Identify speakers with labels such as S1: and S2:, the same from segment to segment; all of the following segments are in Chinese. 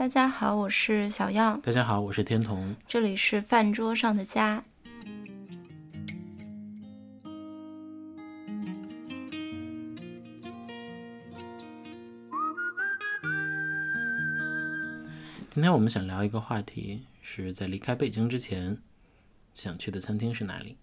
S1: 大家好，我是小样。
S2: 大家好，我是天童。
S1: 这里是饭桌上的家。
S2: 今天我们想聊一个话题，是在离开北京之前想去的餐厅是哪里？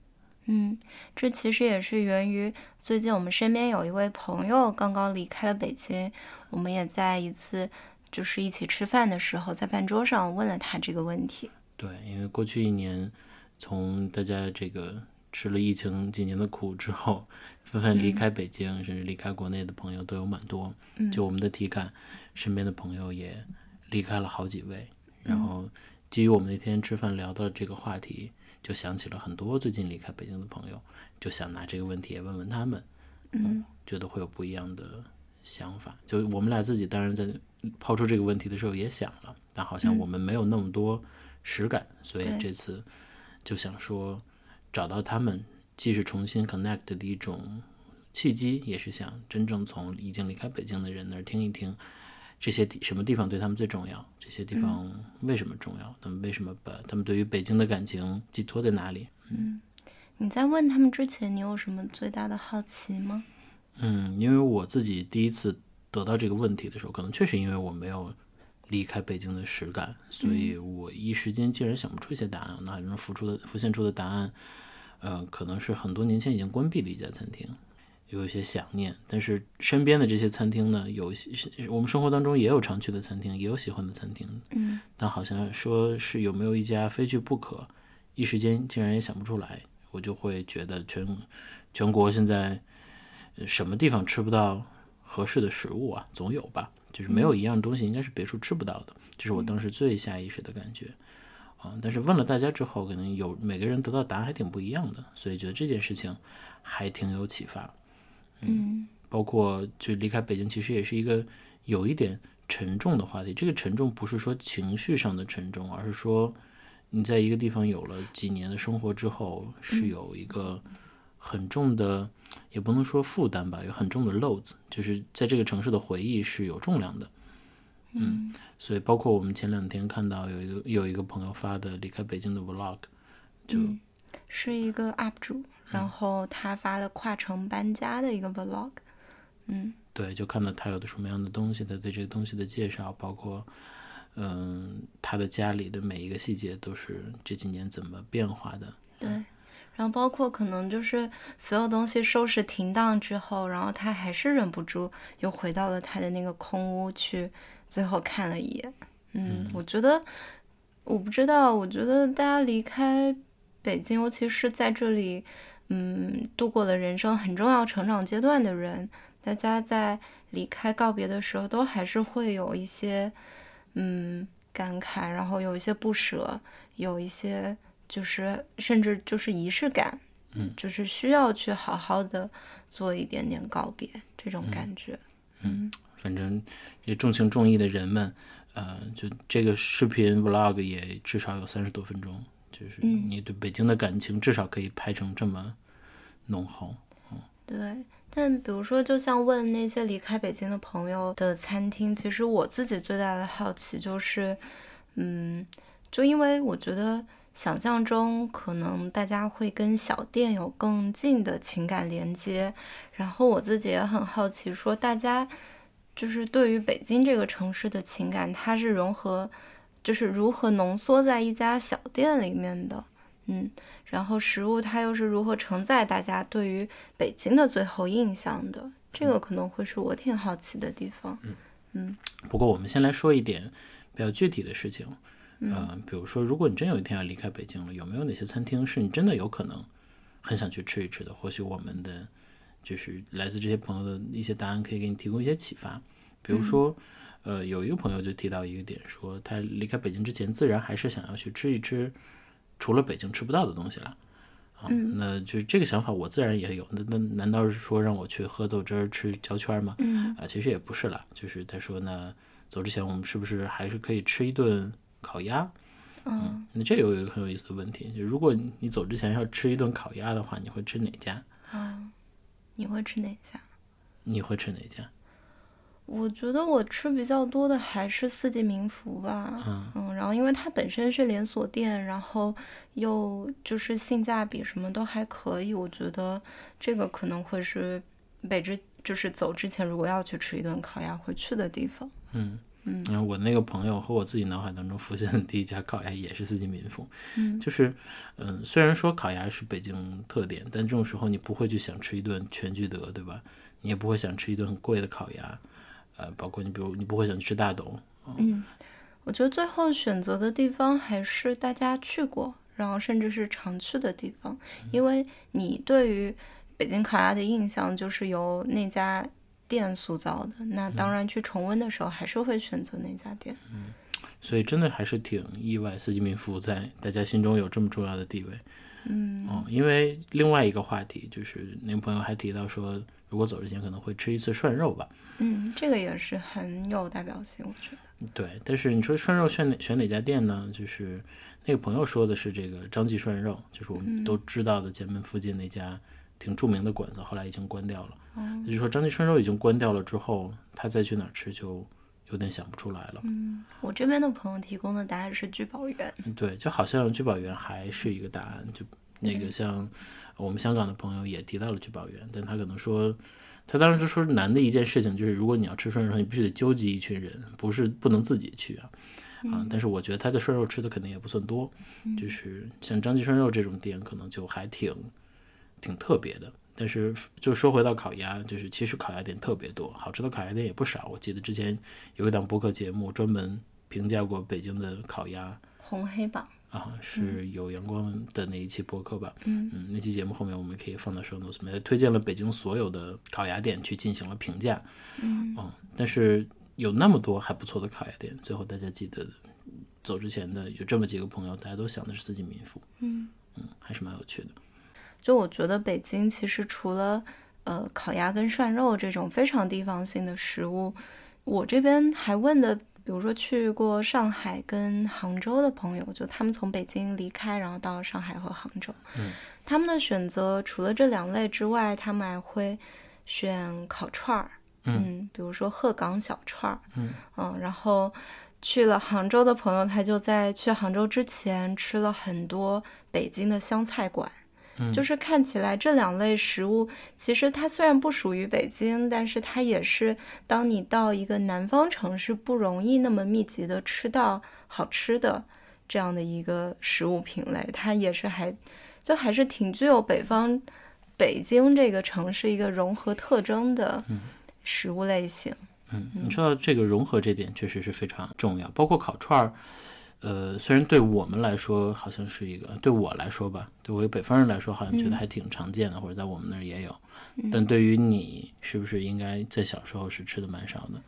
S1: 嗯，这其实也是源于最近我们身边有一位朋友刚刚离开了北京，我们也在一次就是一起吃饭的时候，在饭桌上问了他这个问题。
S2: 对，因为过去一年，从大家这个吃了疫情几年的苦之后，纷纷离开北京，甚至离开国内的朋友都有蛮多。就我们的体感，身边的朋友也离开了好几位。然后基于我们那天吃饭聊到这个话题。就想起了很多最近离开北京的朋友，就想拿这个问题也问问他们，
S1: 嗯，
S2: 觉得会有不一样的想法。就我们俩自己，当然在抛出这个问题的时候也想了，但好像我们没有那么多实感，所以这次就想说，找到他们，既是重新 connect 的一种契机，也是想真正从已经离开北京的人那儿听一听。这些地什么地方对他们最重要？这些地方为什么重要？他们为什么把他们对于北京的感情寄托在哪里？
S1: 嗯，你在问他们之前，你有什么最大的好奇吗？
S2: 嗯，因为我自己第一次得到这个问题的时候，可能确实因为我没有离开北京的实感，所以我一时间竟然想不出一些答案。那能浮出的浮现出的答案，呃，可能是很多年前已经关闭的一家餐厅。有一些想念，但是身边的这些餐厅呢，有一些我们生活当中也有常去的餐厅，也有喜欢的餐厅，
S1: 嗯，
S2: 但好像说是有没有一家非去不可，一时间竟然也想不出来，我就会觉得全全国现在什么地方吃不到合适的食物啊，总有吧，就是没有一样东西应该是别处吃不到的，这是我当时最下意识的感觉啊。但是问了大家之后，可能有每个人得到答案还挺不一样的，所以觉得这件事情还挺有启发。
S1: 嗯，
S2: 包括就离开北京，其实也是一个有一点沉重的话题。这个沉重不是说情绪上的沉重，而是说你在一个地方有了几年的生活之后，是有一个很重的，也不能说负担吧，有很重的 loads，就是在这个城市的回忆是有重量的。
S1: 嗯，
S2: 所以包括我们前两天看到有一个有一个朋友发的离开北京的 vlog，
S1: 就是一个 up 主。然后他发了跨城搬家的一个 vlog，嗯，
S2: 对，就看到他有的什么样的东西，他对这个东西的介绍，包括，嗯，他的家里的每一个细节都是这几年怎么变化的。
S1: 对，然后包括可能就是所有东西收拾停当之后，然后他还是忍不住又回到了他的那个空屋去，最后看了一眼。嗯，我觉得，我不知道，我觉得大家离开北京，尤其是在这里。嗯，度过了人生很重要成长阶段的人，大家在离开告别的时候，都还是会有一些嗯感慨，然后有一些不舍，有一些就是甚至就是仪式感，
S2: 嗯，
S1: 就是需要去好好的做一点点告别这种感觉。
S2: 嗯，反正也重情重义的人们，呃，就这个视频 vlog 也至少有三十多分钟。就是你对北京的感情，至少可以拍成这么浓厚。
S1: 嗯，对。但比如说，就像问那些离开北京的朋友的餐厅，其实我自己最大的好奇就是，嗯，就因为我觉得想象中可能大家会跟小店有更近的情感连接，然后我自己也很好奇，说大家就是对于北京这个城市的情感，它是融合。就是如何浓缩在一家小店里面的，嗯，然后食物它又是如何承载大家对于北京的最后印象的，这个可能会是我挺好奇的地方，
S2: 嗯
S1: 嗯。
S2: 不过我们先来说一点比较具体的事情，嗯，比如说，如果你真有一天要离开北京了，有没有哪些餐厅是你真的有可能很想去吃一吃的？或许我们的就是来自这些朋友的一些答案可以给你提供一些启发，比如说。呃，有一个朋友就提到一个点，说他离开北京之前，自然还是想要去吃一吃除了北京吃不到的东西了。啊，那就是这个想法，我自然也有。那那难道是说让我去喝豆汁儿、吃焦圈吗？
S1: 嗯，
S2: 啊，其实也不是了。就是他说呢，走之前我们是不是还是可以吃一顿烤鸭？
S1: 嗯，
S2: 那这有一个很有意思的问题，就如果你走之前要吃一顿烤鸭的话，你会吃哪家？
S1: 啊，你会吃哪家？
S2: 你会吃哪家？
S1: 我觉得我吃比较多的还是四季民福吧，嗯，然后因为它本身是连锁店，然后又就是性价比什么都还可以，我觉得这个可能会是北之就是走之前如果要去吃一顿烤鸭会去的地方。
S2: 嗯嗯，我那个朋友和我自己脑海当中浮现的第一家烤鸭也是四季民福，
S1: 嗯，
S2: 就是嗯，虽然说烤鸭是北京特点，但这种时候你不会去想吃一顿全聚德，对吧？你也不会想吃一顿很贵的烤鸭。呃，包括你，比如你不会想吃大董，
S1: 嗯，我觉得最后选择的地方还是大家去过，然后甚至是常去的地方，因为你对于北京烤鸭的印象就是由那家店塑造的，那当然去重温的时候还是会选择那家店。
S2: 嗯，所以真的还是挺意外，四季民福在大家心中有这么重要的地位。
S1: 嗯，
S2: 哦，因为另外一个话题就是那个朋友还提到说，如果走之前可能会吃一次涮肉吧。
S1: 嗯，这个也是很有代表性，我觉得。
S2: 对，但是你说涮肉选哪选哪家店呢？就是那个朋友说的是这个张记涮肉，就是我们都知道的前门附近那家挺著名的馆子，后来已经关掉了。
S1: 哦，
S2: 也就是说张记涮肉已经关掉了之后，他再去哪儿吃就有点想不出来了。
S1: 嗯，我这边的朋友提供的答案是聚宝园。
S2: 对，就好像聚宝园还是一个答案。就那个像我们香港的朋友也提到了聚宝园，但他可能说。他当时就说难的一件事情就是，如果你要吃涮肉，你必须得纠集一群人，不是不能自己去啊，啊！但是我觉得他的涮肉吃的肯定也不算多，就是像张记涮肉这种店，可能就还挺挺特别的。但是就说回到烤鸭，就是其实烤鸭店特别多，好吃的烤鸭店也不少。我记得之前有一档播客节目专门评价过北京的烤鸭，
S1: 红黑榜。
S2: 啊，是有阳光的那一期播客吧？
S1: 嗯
S2: 嗯，那期节目后面我们可以放到 show notes 里面，推荐了北京所有的烤鸭店去进行了评价。
S1: 嗯，
S2: 但是有那么多还不错的烤鸭店，最后大家记得走之前的有这么几个朋友，大家都想的是四季民福。
S1: 嗯
S2: 嗯，还是蛮有趣的。
S1: 就我觉得北京其实除了呃烤鸭跟涮肉这种非常地方性的食物，我这边还问的。比如说去过上海跟杭州的朋友，就他们从北京离开，然后到上海和杭州。
S2: 嗯，
S1: 他们的选择除了这两类之外，他们还会选烤串儿。
S2: 嗯，
S1: 比如说鹤岗小串儿。
S2: 嗯
S1: 嗯，然后去了杭州的朋友，他就在去杭州之前吃了很多北京的湘菜馆。就是看起来这两类食物，其实它虽然不属于北京，但是它也是当你到一个南方城市不容易那么密集的吃到好吃的这样的一个食物品类，它也是还就还是挺具有北方北京这个城市一个融合特征的食物类型。
S2: 嗯，你说到这个融合这点确实是非常重要，包括烤串儿。呃，虽然对我们来说好像是一个，对我来说吧，对我一个北方人来说，好像觉得还挺常见的，或者在我们那儿也有。但对于你，是不是应该在小时候是吃的蛮少的？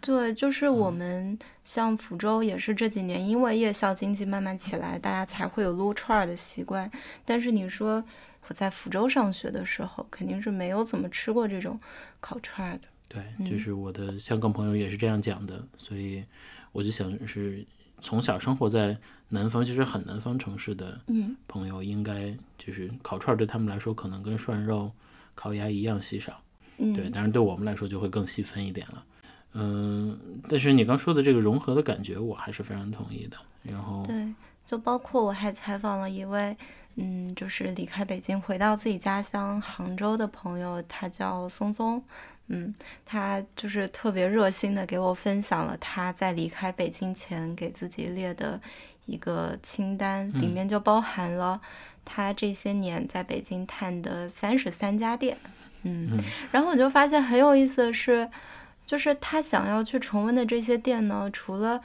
S1: 对，就是我们像福州也是这几年因为夜宵经济慢慢起来，大家才会有撸串儿的习惯。但是你说我在福州上学的时候，肯定是没有怎么吃过这种烤串儿的。
S2: 对，就是我的香港朋友也是这样讲的，所以我就想是。从小生活在南方，其实很南方城市的朋友，应该就是烤串对他们来说，可能跟涮肉、烤鸭一样稀少。对，但是对我们来说就会更细分一点了。嗯，但是你刚说的这个融合的感觉，我还是非常同意的。然后，
S1: 对，就包括我还采访了一位，嗯，就是离开北京回到自己家乡杭州的朋友，他叫松松。嗯，他就是特别热心的给我分享了他在离开北京前给自己列的一个清单，里面就包含了他这些年在北京探的三十三家店。嗯，然后我就发现很有意思的是，就是他想要去重温的这些店呢，除了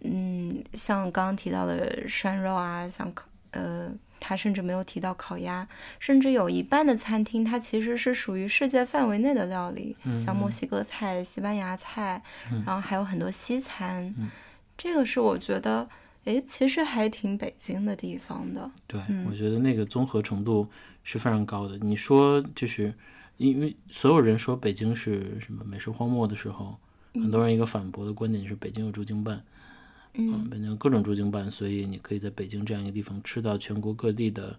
S1: 嗯，像刚刚提到的涮肉啊，像呃。他甚至没有提到烤鸭，甚至有一半的餐厅，它其实是属于世界范围内的料理，像墨西哥菜、西班牙菜，然后还有很多西餐。这个是我觉得，哎，其实还挺北京的地方的。
S2: 对，我觉得那个综合程度是非常高的。你说，就是因为所有人说北京是什么美食荒漠的时候，很多人一个反驳的观点是北京有驻京办。
S1: 嗯，
S2: 北京各种驻京办，所以你可以在北京这样一个地方吃到全国各地的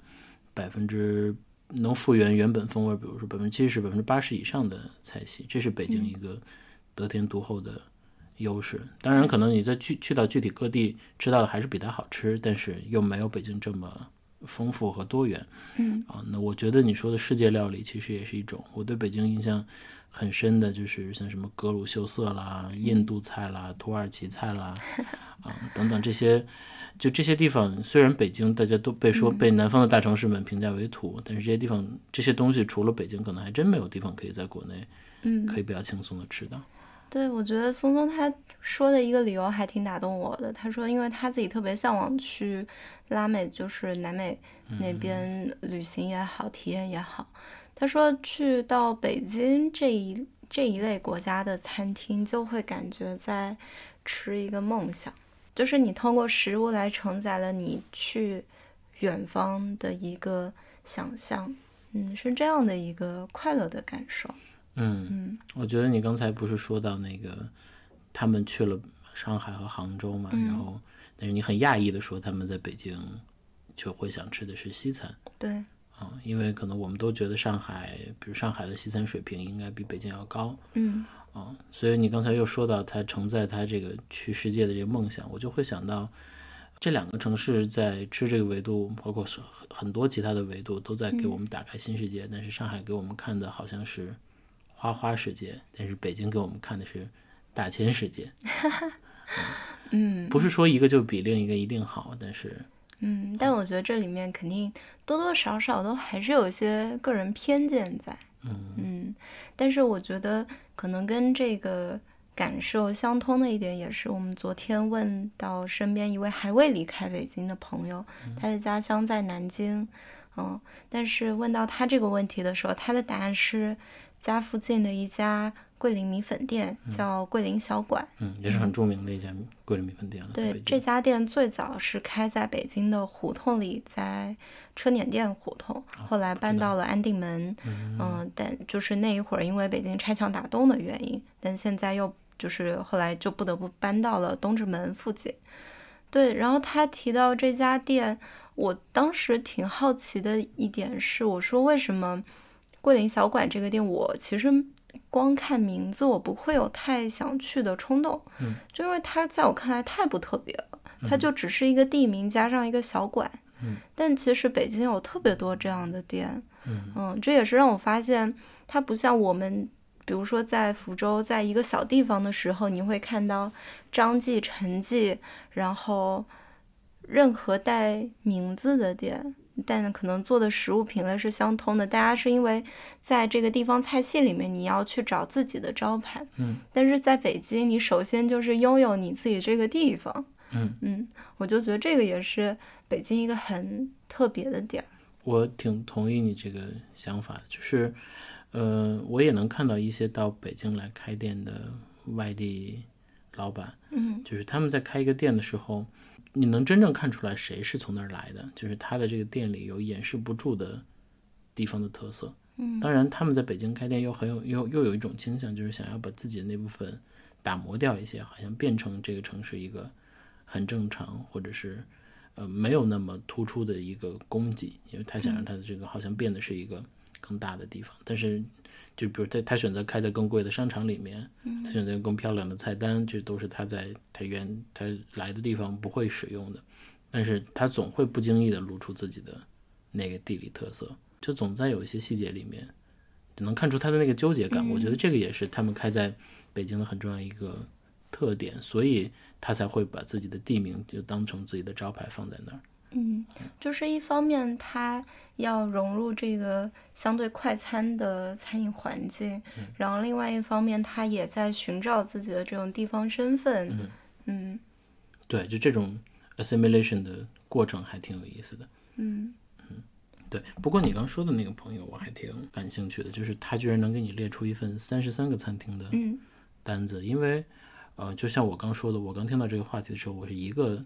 S2: 百分之能复原原本风味，比如说百分之七十、百分之八十以上的菜系，这是北京一个得天独厚的优势。当然，可能你在去去到具体各地吃到的还是比它好吃，但是又没有北京这么丰富和多元。
S1: 嗯
S2: 啊，那我觉得你说的世界料理其实也是一种。我对北京印象很深的就是像什么格鲁秀色啦、印度菜啦、土耳其菜啦，啊等等这些，就这些地方，虽然北京大家都被说被南方的大城市们评价为土，但是这些地方这些东西除了北京，可能还真没有地方可以在国内
S1: 嗯，
S2: 可以比较轻松的吃到。
S1: 对，我觉得松松他说的一个理由还挺打动我的。他说，因为他自己特别向往去拉美，就是南美那边旅行也好，体验也好。他说，去到北京这一这一类国家的餐厅，就会感觉在吃一个梦想，就是你通过食物来承载了你去远方的一个想象。嗯，是这样的一个快乐的感受。
S2: 嗯，
S1: 嗯
S2: 我觉得你刚才不是说到那个他们去了上海和杭州嘛，然后但是你很讶异的说他们在北京就会想吃的是西餐。
S1: 对，
S2: 啊，因为可能我们都觉得上海，比如上海的西餐水平应该比北京要高
S1: 嗯
S2: 啊，所以你刚才又说到他承载他这个去世界的这个梦想，我就会想到这两个城市在吃这个维度，包括很很多其他的维度都在给我们打开新世界，但是上海给我们看的好像是花花世界，但是北京给我们看的是大千世界。
S1: 嗯
S2: 不是说一个就比另一个一定好，但是
S1: 嗯，但我觉得这里面肯定多多少少都还是有一些个人偏见在。
S2: 嗯
S1: 但是我觉得可能跟这个感受相通的一点，也是我们昨天问到身边一位还未离开北京的朋友，他的家乡在南京，嗯，但是问到他这个问题的时候，他的答案是家附近的一家桂林米粉店，叫桂林小馆。
S2: 嗯，也是很著名的一家桂林米粉店了，
S1: 对。这家店最早是开在北京的胡同里，在车碾店胡同，后来搬到了安定门。嗯、但就是那一会儿，因为北京拆墙打洞的原因，但现在又就是后来就不得不搬到了东直门附近。对，然后他提到这家店，我当时挺好奇的一点是，我说为什么桂林小馆这个店，我其实光看名字我不会有太想去的冲动，
S2: 嗯，
S1: 就因为它在我看来太不特别了，它就只是一个地名加上一个小馆，
S2: 嗯，
S1: 但其实北京有特别多这样的店，
S2: 嗯
S1: 这也是让我发现它不像我们。比如说，在福州，在一个小地方的时候，你会看到张记、陈记，然后任何带名字的店，但可能做的食物品类是相通的。大家是因为在这个地方菜系里面，你要去找自己的招牌。
S2: 嗯，
S1: 但是在北京，你首先就是拥有你自己这个地方。
S2: 嗯嗯
S1: 我就觉得这个也是北京一个很特别的点儿。
S2: 我挺同意你这个想法，就是，呃，我也能看到一些到北京来开店的外地老板，
S1: 嗯
S2: 就是他们在开一个店的时候，你能真正看出来谁是从那儿来的，就是他的这个店里有掩饰不住的地方的特色。
S1: 嗯
S2: 当然，他们在北京开店又很有又又有一种倾向，就是想要把自己的那部分打磨掉一些，好像变成这个城市一个很正常或者是呃没有那么突出的一个供给，因为他想让他的这个好像变得是一个更大的地方。但是，就比如他他选择开在更贵的商场里面，他选择更漂亮的菜单，这都是他在他原他来的地方不会使用的。但是他总会不经意的露出自己的那个地理特色，就总在有一些细节里面，只能看出他的那个纠结感。我觉得这个也是他们开在北京的很重要一个特点，所以他才会把自己的地名就当成自己的招牌放在那儿。
S1: 嗯，就是一方面它要融入这个相对快餐的餐饮环境，然后另外一方面它也在寻找自己的这种地方身份。嗯。
S2: 对，就这种 assimilation 的过程还挺有意思的。
S1: 嗯
S2: 对，不过你刚说的那个朋友我还挺感兴趣的，就是他居然能给你列出一份三十三个餐厅的
S1: 嗯。
S2: 单子，因为呃，就像我刚说的，我刚听到这个话题的时候，我是一个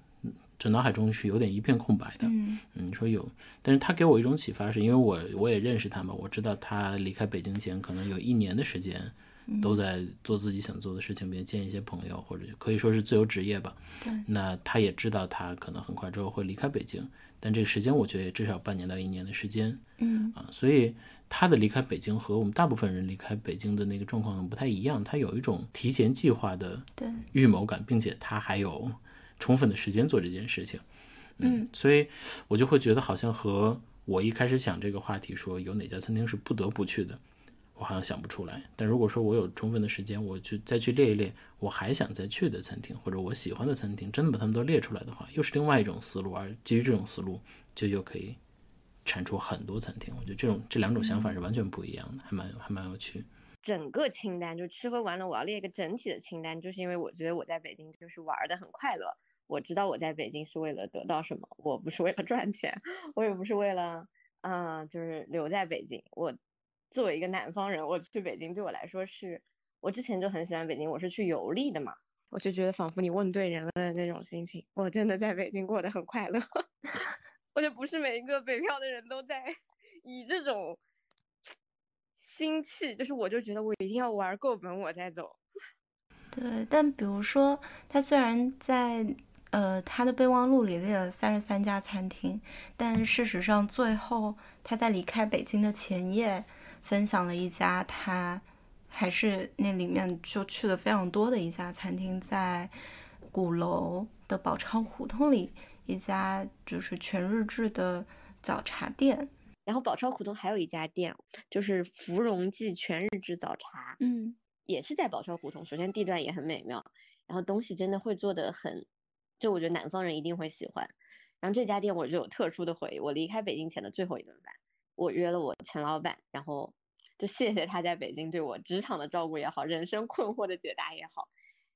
S2: 嗯这脑海中是有点一片空白的。
S1: 嗯
S2: 嗯，你说有，但是他给我一种启发，是因为我我也认识他嘛，我知道他离开北京前可能有一年的时间都在做自己想做的事情，并见一些朋友，或者可以说是自由职业吧。
S1: 对，
S2: 那他也知道他可能很快之后会离开北京，但这个时间我觉得也至少半年到一年的时间。
S1: 嗯
S2: 啊，所以他的离开北京和我们大部分人离开北京的那个状况不太一样，他有一种提前计划的
S1: 对
S2: 预谋感，并且他还有充分的时间做这件事情。
S1: 嗯，
S2: 所以我就会觉得好像和我一开始想这个话题说有哪家餐厅是不得不去的，我好像想不出来。但如果说我有充分的时间，我去再去列一列我还想再去的餐厅，或者我喜欢的餐厅，真的把它们都列出来的话，又是另外一种思路。而基于这种思路，就又可以产出很多餐厅。我觉得这种这两种想法是完全不一样的，还蛮还蛮有趣。
S3: 整个清单就吃喝玩乐，我要列一个整体的清单，就是因为我觉得我在北京就是玩的很快乐。我知道我在北京是为了得到什么，我不是为了赚钱，我也不是为了，嗯、就是留在北京。我作为一个南方人，我去北京对我来说是，我之前就很喜欢北京，我是去游历的嘛，我就觉得仿佛你问对人了的那种心情。我真的在北京过得很快乐，我觉得不是每一个北漂的人都在 以这种心气，就是我就觉得我一定要玩够本我再走。
S1: 对，但比如说，他虽然在呃他的备忘录里列了三十三家餐厅，但事实上最后他在离开北京的前夜分享了一家他还是那里面就去的非常多的一家餐厅，在鼓楼的宝钞胡同里一家就是全日制的早茶店。
S3: 然后宝钞胡同还有一家店，就是芙蓉记全日制早茶，
S1: 嗯
S3: 也是在宝钞胡同。首先地段也很美妙，然后东西真的会做的很，就我觉得南方人一定会喜欢。然后这家店我就有特殊的回忆，我离开北京前的最后一顿饭，我约了我前老板，然后就谢谢他在北京对我职场的照顾也好，人生困惑的解答也好，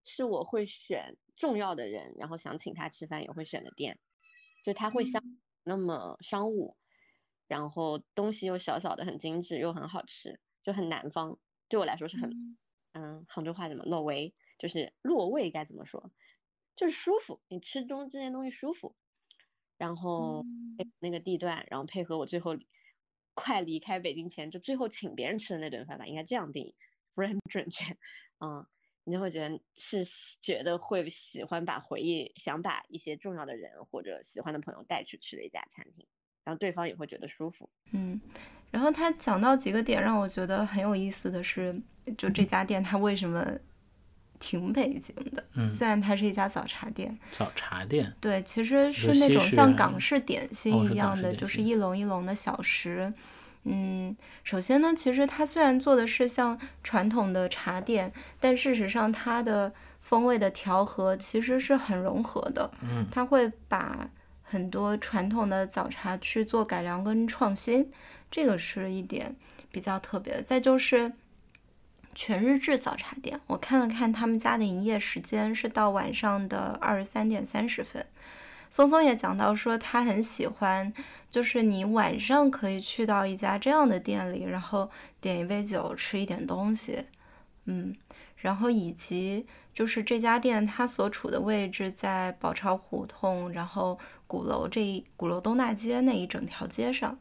S3: 是我会选重要的人，然后想请他吃饭也会选的店，就他会像那么商务，然后东西又小小的很精致又很好吃，就很南方，对我来说是很嗯。杭州话怎么落味，就是落胃该怎么说，就是舒服，你吃东这些东西舒服，然后配那个地段，然后配合我最后快离开北京前，就最后请别人吃的那顿饭吧，应该这样定义，不是很准确，嗯。你就会觉得是喜觉得会喜欢把回忆，想把一些重要的人或者喜欢的朋友带去吃的一家餐厅，然后对方也会觉得舒服。
S1: 嗯，然后他讲到几个点让我觉得很有意思的是，就这家店它为什么挺北京的？
S2: 嗯
S1: 虽然它是一家早茶店，
S2: 早茶店，
S1: 对，其实是
S2: 是
S1: 那种像港式点心一样的，就是一笼一笼的小食。嗯，首先呢，其实它虽然做的是像传统的茶店，但事实上它的风味的调和其实是很融合的。
S2: 嗯，
S1: 它会把很多传统的早茶去做改良跟创新，这个是一点比较特别的。再就是全日制早茶店，我看了看他们家的营业时间是到晚上的二十三点三十分。松松也讲到说，他很喜欢，就是你晚上可以去到一家这样的店里，然后点一杯酒，吃一点东西，嗯，然后以及就是这家店它所处的位置在宝钞胡同，然后鼓楼这一鼓楼东大街那一整条街上，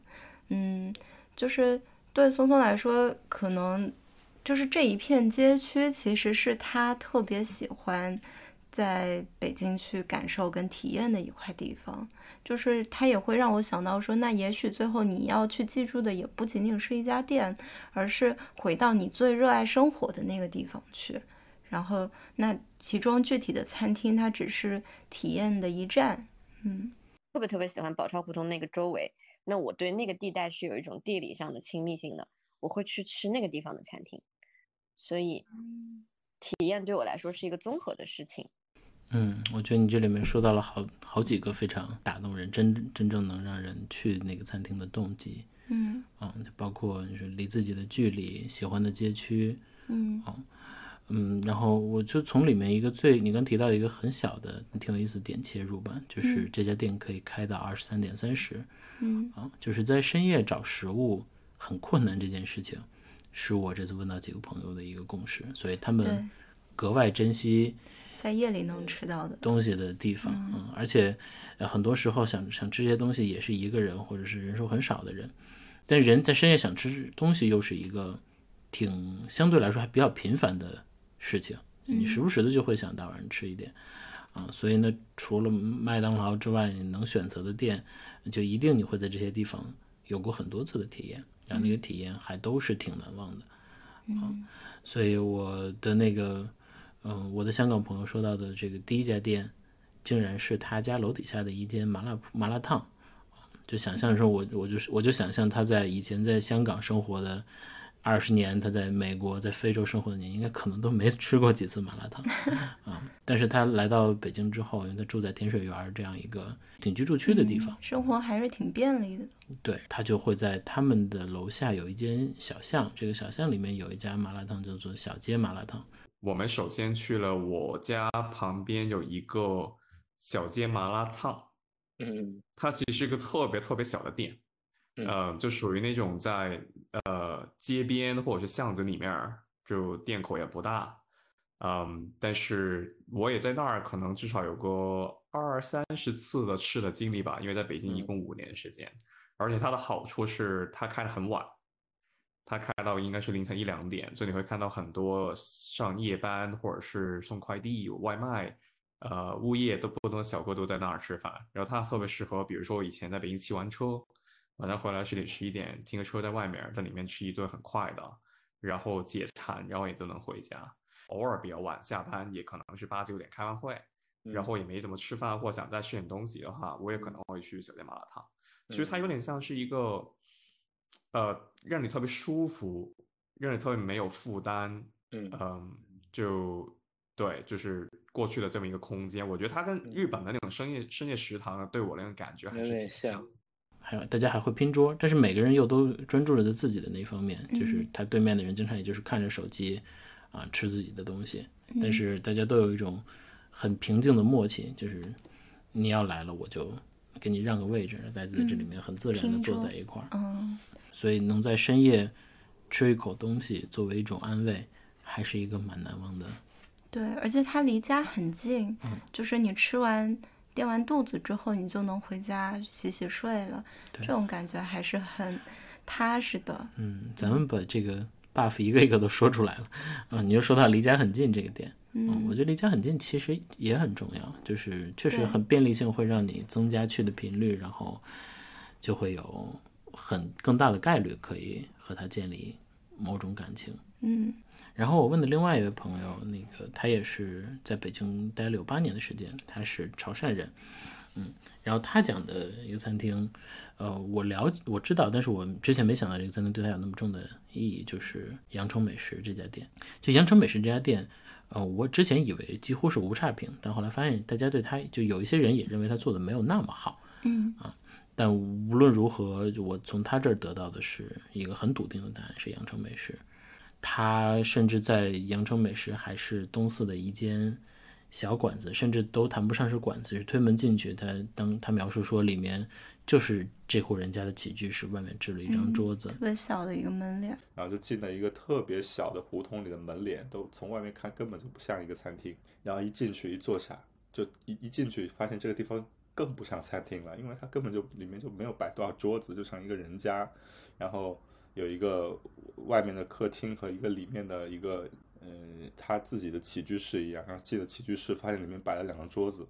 S1: 嗯，就是对松松来说，可能就是这一片街区其实是他特别喜欢。在北京去感受跟体验的一块地方，就是他也会让我想到说，那也许最后你要去记住的也不仅仅是一家店，而是回到你最热爱生活的那个地方去。然后，那其中具体的餐厅，它只是体验的一站。嗯，
S3: 特别特别喜欢宝钞胡同那个周围，那我对那个地带是有一种地理上的亲密性的，我会去吃那个地方的餐厅，所以体验对我来说是一个综合的事情。
S2: 嗯，我觉得你这里面说到了好好几个非常打动人、真真正能让人去那个餐厅的动机。
S1: 嗯
S2: 嗯，就包括就是离自己的距离、喜欢的街区，
S1: 嗯
S2: 嗯，然后我就从里面一个最你刚提到一个很小的挺有意思的点切入吧，就是这家店可以开到二十三点三十，
S1: 嗯
S2: 啊，就是在深夜找食物很困难这件事情，是我这次问到几个朋友的一个共识，所以他们格外珍惜
S1: 在夜里能吃到的。
S2: 东西的地方，嗯，而且呃很多时候想想吃这些东西也是一个人或者是人数很少的人，但人在深夜想吃东西又是一个挺相对来说还比较频繁的事情，你时不时的就会想到晚上吃一点啊。所以呢，除了麦当劳之外，你能选择的店，就一定你会在这些地方有过很多次的体验，然后那个体验还都是挺难忘的啊。所以我的那个，嗯，我的香港朋友说到的这个第一家店，竟然是他家楼底下的一间麻辣麻辣烫。就想象说，我我就是我就想象他在以前在香港生活的二十年，他在美国在非洲生活的年，应该可能都没吃过几次麻辣烫啊。但是他来到北京之后，因为他住在天水园这样一个挺居住区的地方，
S1: 生活还是挺便利的。
S2: 对他就会在他们的楼下有一间小巷，这个小巷里面有一家麻辣烫，叫做小街麻辣烫。
S4: 我们首先去了我家旁边有一个小街麻辣烫。
S2: 嗯，
S4: 它其实是一个特别特别小的店，呃，就属于那种在呃街边或者是巷子里面，就店口也不大，嗯，但是我也在那儿可能至少有个二三十次的吃的经历吧，因为在北京一共五年时间，而且它的好处是它开的很晚，它开到应该是凌晨一两点，所以你会看到很多上夜班或者是送快递、外卖。呃，物业都不同的小哥都在那儿吃饭，然后它特别适合，比如说我以前在北京骑完车，晚上回来十点十一点停个车在外面，在里面吃一顿很快的，然后解馋，然后也就能回家。偶尔比较晚下班，也可能是八九点开完会，然后也没怎么吃饭，或想再吃点东西的话，我也可能会去小店麻辣烫。其实它有点像是一个，呃，让你特别舒服，让你特别没有负担，嗯，就。对，就是过去的这么一个空间，我觉得它跟日本的那种深夜深夜食堂对我那种感觉还是挺像。
S2: 还有大家还会拼桌，但是每个人又都专注着在自己的那方面，就是他对面的人经常也就是看着手机啊吃自己的东西，但是大家都有一种很平静的默契，就是你要来了我就给你让个位置，大家在这里面很自然的坐在一块儿。
S1: 嗯，
S2: 所以能在深夜吃一口东西作为一种安慰，还是一个蛮难忘的。
S1: 对，而且它离家很近，就是你吃完垫完肚子之后，你就能回家洗洗睡了，这种感觉还是很踏实的。
S2: 嗯，咱们把这个 buff 一个一个都说出来了，啊，你就说到离家很近这个点，嗯，我觉得离家很近其实也很重要，就是确实很便利性会让你增加去的频率，然后就会有很更大的概率可以和他建立某种感情。
S1: 嗯。
S2: 然后我问的另外一位朋友，那个他也是在北京待了有八年的时间，他是潮汕人，嗯，然后他讲的一个餐厅，呃，我了解我知道，但是我之前没想到这个餐厅对他有那么重的意义，就是阳城美食这家店。就阳城美食这家店，呃，我之前以为几乎是无差评，但后来发现大家对他就有一些人也认为他做的没有那么好，
S1: 嗯
S2: 啊，但无论如何，就我从他这儿得到的是一个很笃定的答案，是阳城美食。他甚至在阳城美食还是东四的一间小馆子，甚至都谈不上是馆子，是推门进去。他当他描述说，里面就是这户人家的起居室，外面支了一张桌子，特
S1: 别小的一个门脸，
S5: 然后就进了一个特别小的胡同里的门脸，都从外面看根本就不像一个餐厅。然后一进去一坐下，就一一进去发现这个地方更不像餐厅了，因为它根本就里面就没有摆多少桌子，就像一个人家，然后。有一个外面的客厅和一个里面的一个，呃，他自己的起居室一样。然后进了起居室，发现里面摆了两个桌子，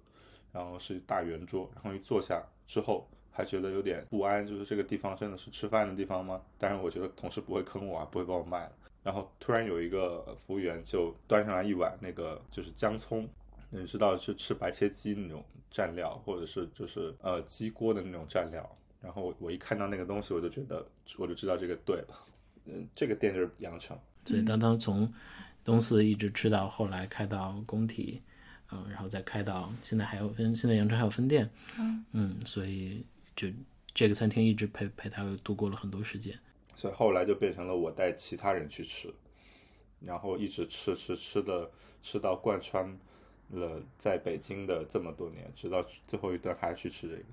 S5: 然后是大圆桌。然后一坐下之后，还觉得有点不安，就是这个地方真的是吃饭的地方吗？当然，我觉得同事不会坑我啊，不会把我卖了。然后突然有一个服务员就端上来一碗那个就是姜葱，你知道是吃白切鸡那种蘸料，或者是就是呃鸡锅的那种蘸料。然后我一看到那个东西，我就觉得我就知道这个对了，嗯，这个店就是羊城。
S2: 所以当当从东四一直吃到后来开到工体，嗯，然后再开到现在还有分，现在羊城还有分店，
S1: 嗯
S2: 嗯，所以就这个餐厅一直陪陪他度过了很多时间。
S5: 所以后来就变成了我带其他人去吃，然后一直吃吃吃的吃到贯穿了在北京的这么多年，直到最后一顿还是去吃这个。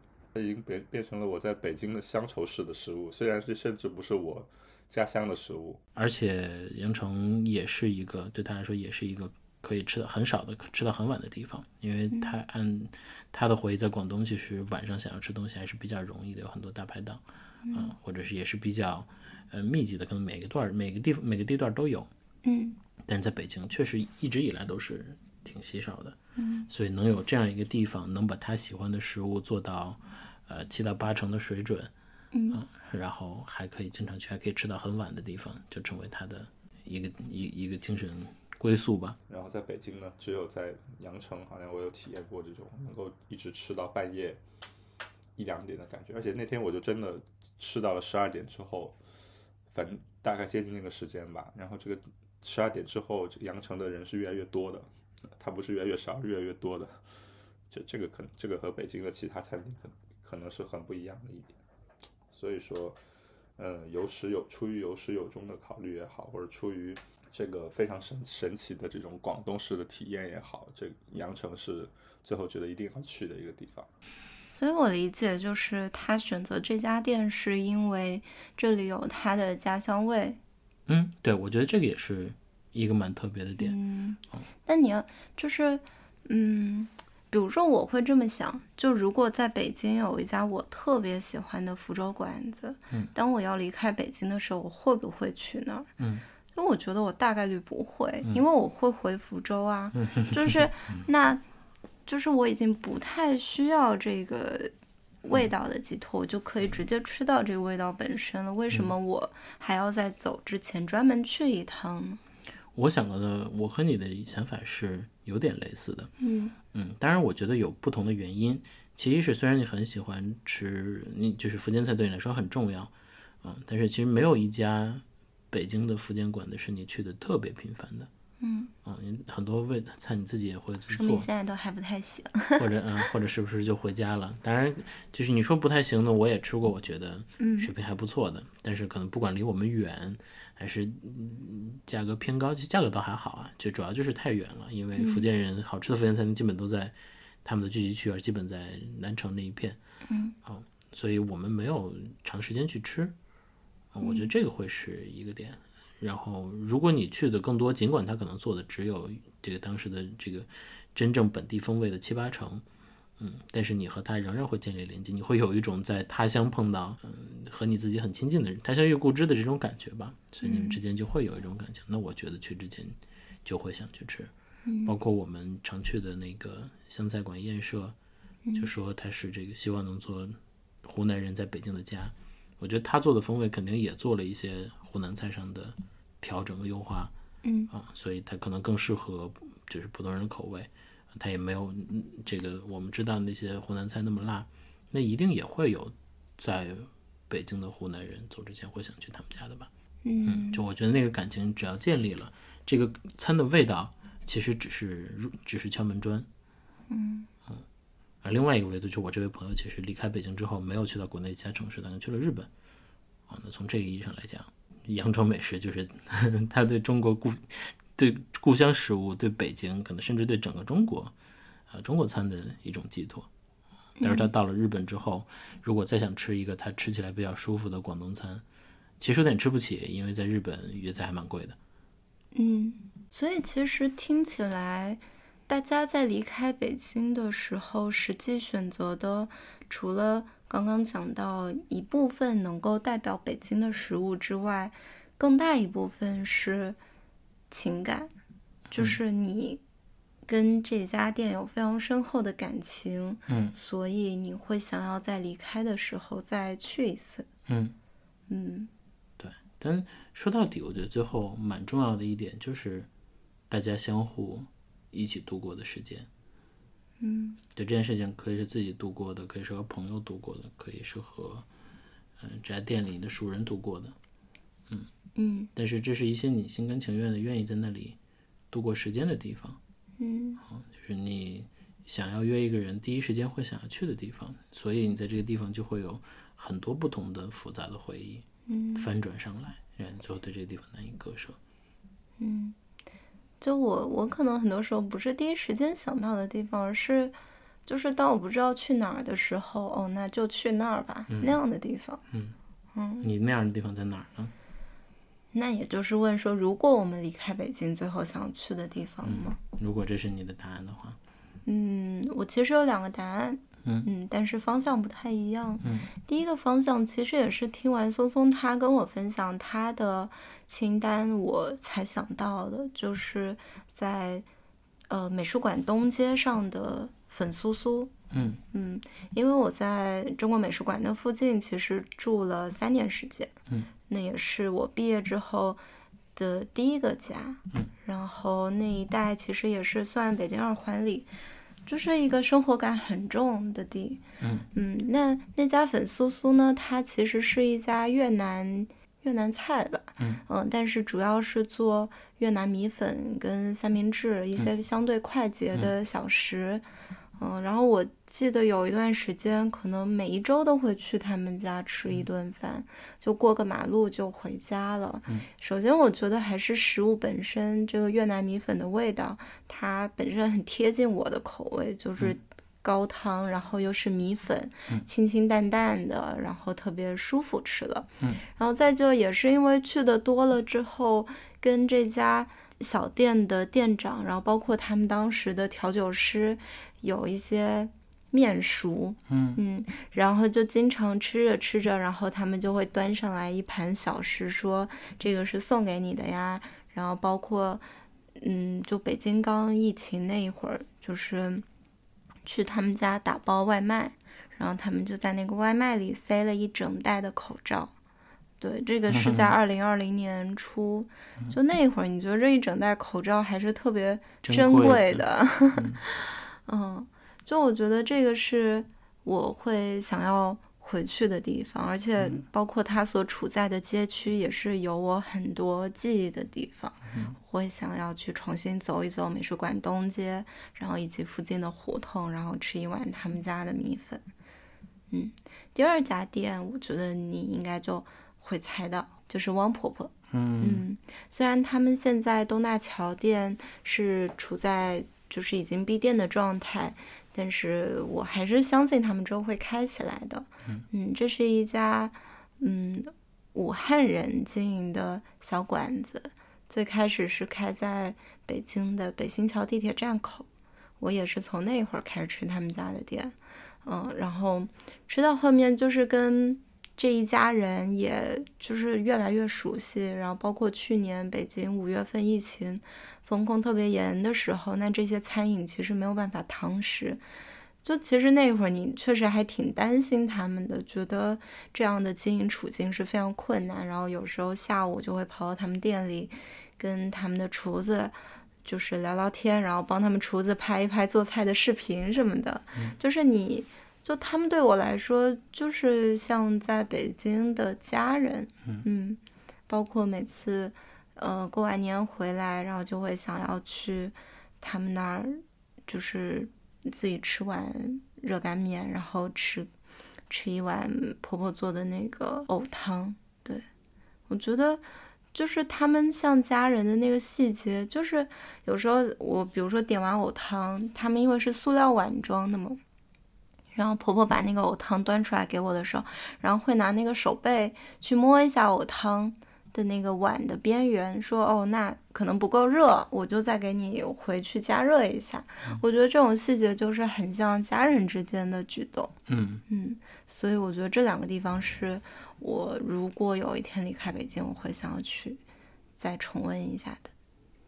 S5: 它已经变变成了我在北京的乡愁式的食物，虽然这甚至不是我家乡的食物。
S2: 而且阳城也是一个对他来说也是一个可以吃的很少的，吃到很晚的地方，因为他按他的回忆，在广东其实晚上想要吃东西还是比较容易的，有很多大排档，嗯，或者是也是比较呃密集的，可能每个段每个地方每个地段都有，
S1: 嗯，
S2: 但是在北京确实一直以来都是挺稀少的，
S1: 嗯，
S2: 所以能有这样一个地方，能把他喜欢的食物做到呃七到八成的水准，
S1: 嗯，
S2: 然后还可以经常去，还可以吃到很晚的地方，就成为他的一个一一个精神。归宿吧。
S5: 然后在北京呢，只有在羊城，好像我有体验过这种能够一直吃到半夜一两点的感觉。而且那天我就真的吃到了十二点之后，反正大概接近那个时间吧。然后这个十二点之后，这个羊城的人是越来越多的，它不是越来越少，越来越多的。这这个可能这个和北京的其他餐厅可可能是很不一样的一点。所以说，嗯，有始有出于有始有终的考虑也好，或者出于。这个非常神神奇的这种广东式的体验也好，这羊城是最后觉得一定要去的一个地方。
S1: 所以我理解就是他选择这家店是因为这里有他的家乡味。
S2: 嗯，对，我觉得这个也是一个蛮特别的点。
S1: 嗯，那你要就是，嗯，比如说我会这么想，就如果在北京有一家我特别喜欢的福州馆子，
S2: 嗯，
S1: 当我要离开北京的时候，我会不会去那儿？
S2: 嗯。
S1: 因为我觉得我大概率不会，因为我会回福州啊，就是 那，就是我已经不太需要这个味道的寄托，我就可以直接吃到这个味道本身了。为什么我还要在走之前专门去一趟呢？
S2: 我想的，我和你的想法是有点类似的。
S1: 嗯
S2: 嗯，当然，我觉得有不同的原因。其一是虽然你很喜欢吃，你就是福建菜对你来说很重要，嗯，但是其实没有一家。北京的福建馆子是你去的特别频繁的，
S1: 嗯，
S2: 啊，很多味菜你自己也会
S1: 去做，现在都还不太行，
S2: 或者嗯，或者是不是就回家了？当然，就是你说不太行的，我也吃过，我觉得水平还不错的，但是可能不管离我们远还是价格偏高，其实价格倒还好啊，就主要就是太远了，因为福建人好吃的福建餐厅基本都在他们的聚集区，而基本在南城那一片，
S1: 嗯，
S2: 哦，所以我们没有长时间去吃。我觉得这个会是一个点。然后，如果你去的更多，尽管他可能做的只有这个当时的这个真正本地风味的七八成，嗯，但是你和他仍然会建立连接，你会有一种在他乡碰到，嗯，和你自己很亲近的人，他乡遇故知的这种感觉吧。所以你们之间就会有一种感情。那我觉得去之前就会想去吃，包括我们常去的那个湘菜馆宴社，就说他是这个希望能做湖南人在北京的家。我觉得他做的风味肯定也做了一些湖南菜上的调整和优化，
S1: 嗯
S2: 啊，所以他可能更适合就是普通人的口味，他也没有这个我们知道那些湖南菜那么辣，那一定也会有在北京的湖南人走之前会想去他们家的吧，
S1: 嗯，
S2: 就我觉得那个感情只要建立了，这个餐的味道其实只是入只是敲门砖，
S1: 嗯。
S2: 而另外一个维度，就我这位朋友，其实离开北京之后，没有去到国内其他城市，但是去了日本。啊，那从这个意义上来讲，扬州美食就是 他对中国故、对故乡食物、对北京，可能甚至对整个中国，啊，中国餐的一种寄托。但是他到了日本之后，如果再想吃一个他吃起来比较舒服的广东餐，其实有点吃不起，因为在日本粤菜还蛮贵的。
S1: 嗯，所以其实听起来。大家在离开北京的时候，实际选择的除了刚刚讲到一部分能够代表北京的食物之外，更大一部分是情感，就是你跟这家店有非常深厚的感情，
S2: 嗯，
S1: 所以你会想要在离开的时候再去一次，
S2: 嗯
S1: 嗯，
S2: 对。但说到底，我觉得最后蛮重要的一点就是大家相互。一起度过的时间，
S1: 嗯，
S2: 对这件事情可以是自己度过的，可以是和朋友度过的，可以是和嗯这家店里的熟人度过的，嗯
S1: 嗯。
S2: 但是这是一些你心甘情愿的愿意在那里度过时间的地方，
S1: 嗯，
S2: 就是你想要约一个人第一时间会想要去的地方，所以你在这个地方就会有很多不同的复杂的回忆，
S1: 嗯，
S2: 翻转上来，然后最后对这个地方难以割舍，
S1: 嗯。就我，我可能很多时候不是第一时间想到的地方，而是，就是当我不知道去哪儿的时候，哦，那就去那儿吧，那样的地方。
S2: 嗯
S1: 嗯，
S2: 你那样的地方在哪儿呢？
S1: 那也就是问说，如果我们离开北京，最后想去的地方吗？
S2: 如果这是你的答案的话，
S1: 嗯，我其实有两个答案，
S2: 嗯
S1: 嗯，但是方向不太一样。
S2: 嗯，
S1: 第一个方向其实也是听完松松他跟我分享他的清单，我才想到的，就是在呃美术馆东街上的粉苏苏。
S2: 嗯
S1: 嗯，因为我在中国美术馆那附近其实住了三年时间，
S2: 嗯，
S1: 那也是我毕业之后的第一个家，
S2: 嗯，
S1: 然后那一带其实也是算北京二环里，就是一个生活感很重的地，
S2: 嗯
S1: 嗯，那那家粉酥酥呢，它其实是一家越南越南菜吧，
S2: 嗯
S1: 但是主要是做越南米粉跟三明治一些相对快捷的小食。嗯，然后我记得有一段时间，可能每一周都会去他们家吃一顿饭，就过个马路就回家了。
S2: 嗯
S1: 首先我觉得还是食物本身，这个越南米粉的味道，它本身很贴近我的口味，就是高汤，然后又是米粉，
S2: 嗯
S1: 清清淡淡的，然后特别舒服吃了。
S2: 嗯，
S1: 然后再就也是因为去的多了之后，跟这家小店的店长，然后包括他们当时的调酒师。有一些面熟，
S2: 嗯
S1: 嗯，然后就经常吃着吃着，然后他们就会端上来一盘小食，说这个是送给你的呀。然后包括，嗯，就北京刚疫情那一会儿，就是去他们家打包外卖，然后他们就在那个外卖里塞了一整袋的口罩。对，这个是在 二零二零年初，就那会儿，你觉得这一整袋口罩还是特别珍贵的。嗯，就我觉得这个是我会想要回去的地方，而且包括它所处在的街区也是有我很多记忆的地方，会想要去重新走一走美术馆东街，然后以及附近的胡同，然后吃一碗他们家的米粉。嗯，第二家店我觉得你应该就会猜到，就是汪婆婆。
S2: 嗯
S1: 嗯，虽然他们现在东大桥店是处在就是已经闭店的状态，但是我还是相信他们之后会开起来的。
S2: 嗯
S1: 这是一家嗯武汉人经营的小馆子，最开始是开在北京的北新桥地铁站口，我也是从那会儿开始吃他们家的店，嗯，然后吃到后面就是跟。这一家人也就是越来越熟悉，然后包括去年北京五月份疫情封控特别严的时候，那这些餐饮其实没有办法堂食。就其实那会儿你确实还挺担心他们的，觉得这样的经营处境是非常困难。然后有时候下午就会跑到他们店里，跟他们的厨子就是聊聊天，然后帮他们厨子拍一拍做菜的视频什么的。就是你。就他们对我来说，就是像在北京的家人，
S2: 嗯，
S1: 包括每次，呃，过完年回来，然后就会想要去他们那儿，就是自己吃碗热干面，然后吃吃一碗婆婆做的那个藕汤。对，我觉得就是他们像家人的那个细节，就是有时候我比如说点完藕汤，他们因为是塑料碗装的嘛。然后婆婆把那个藕汤端出来给我的时候，然后会拿那个手背去摸一下藕汤的那个碗的边缘，说：“哦，那可能不够热，我就再给你回去加热一下。”我觉得这种细节就是很像家人之间的举动。
S2: 嗯
S1: 嗯，所以我觉得这两个地方是我如果有一天离开北京，我会想要去再重温一下的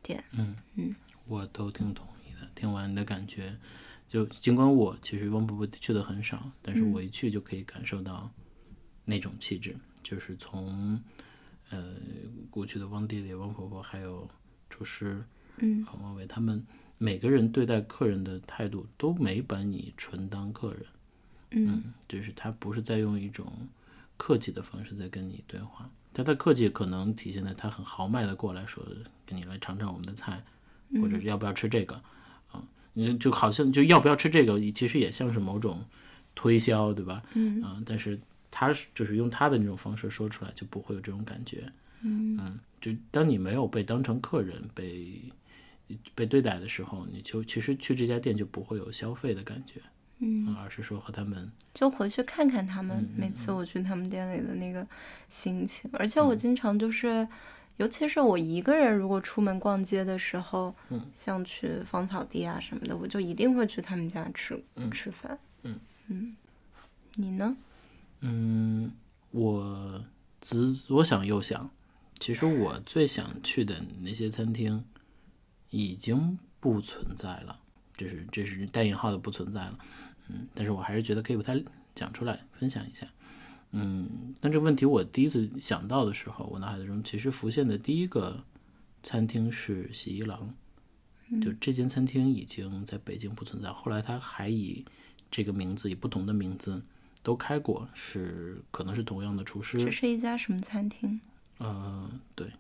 S1: 点。
S2: 嗯
S1: 嗯，
S2: 我都挺同意的。听完你的感觉。就尽管我其实汪婆婆去的很少，但是我一去就可以感受到那种气质，就是从呃过去的汪弟弟、汪婆婆，还有厨师，
S1: 嗯，
S2: 王伟他们每个人对待客人的态度都没把你纯当客人，
S1: 嗯，
S2: 就是他不是在用一种客气的方式在跟你对话，他的客气可能体现在他很豪迈的过来说跟你来尝尝我们的菜，或者是要不要吃这个。啊你就好像就要不要吃这个，其实也像是某种推销，对吧？
S1: 嗯。
S2: 啊，但是他就是用他的那种方式说出来，就不会有这种感觉。
S1: 嗯
S2: 就当你没有被当成客人被被对待的时候，你就其实去这家店就不会有消费的感觉，
S1: 嗯，
S2: 而是说和他们
S1: 就回去看看他们。
S2: 嗯
S1: 每次我去他们店里的那个心情，而且我经常就是尤其是我一个人如果出门逛街的时候，
S2: 嗯，
S1: 像去芳草地啊什么的，我就一定会去他们家吃
S2: 嗯
S1: 吃饭。
S2: 嗯
S1: 嗯，你呢？
S2: 嗯，我只左想右想，其实我最想去的那些餐厅已经不存在了，就是这是带引号的不存在了。嗯，但是我还是觉得可以把它讲出来分享一下。嗯，但这个问题我第一次想到的时候，我脑海中其实浮现的第一个餐厅是洗衣郎，就这间餐厅已经在北京不存在，后来他还以这个名字，以不同的名字都开过，是可能是同样的厨师。
S1: 这是一家什么餐厅？
S2: 呃，对，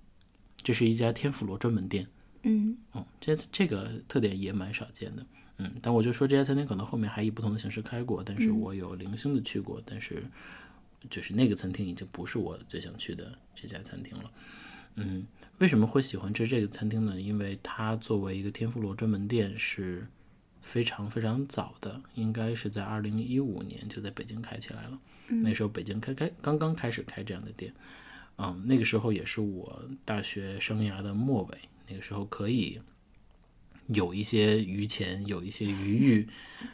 S2: 这是一家天妇罗专门店。
S1: 嗯
S2: 哦，这这个特点也蛮少见的。嗯，但我就说这家餐厅可能后面还以不同的形式开过，但是我有零星的去过，但是就是那个餐厅已经不是我最想去的这家餐厅了。嗯，为什么会喜欢吃这个餐厅呢？因为它作为一个天妇罗专门店是非常非常早的，应该是在二零一五年就在北京开起来了。那时候北京开开刚刚开始开这样的店，嗯，那个时候也是我大学生涯的末尾，那个时候可以有一些余钱，有一些余裕，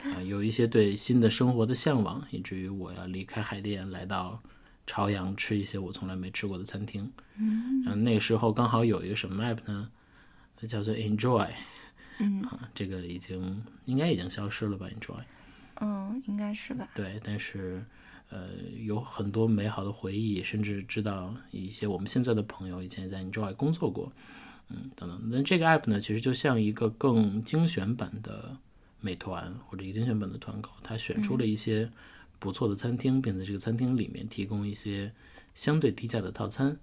S2: 啊、有一些对新的生活的向往，以至于我要离开海淀，来到朝阳吃一些我从来没吃过的餐厅。嗯，然后那个时候刚好有一个什么 app 呢？它叫做 Enjoy，
S1: 嗯
S2: 啊，这个已经应该已经消失了吧？Enjoy。
S1: 嗯，应该是吧。
S2: 对，但是呃，有很多美好的回忆，甚至知道一些我们现在的朋友以前也在 Enjoy 工作过，嗯，等等。那这个 app 呢，其实就像一个更精选版的美团或者一个精选版的团购，它选出了一些不错的餐厅，并在这个餐厅里面提供一些相对低价的套餐。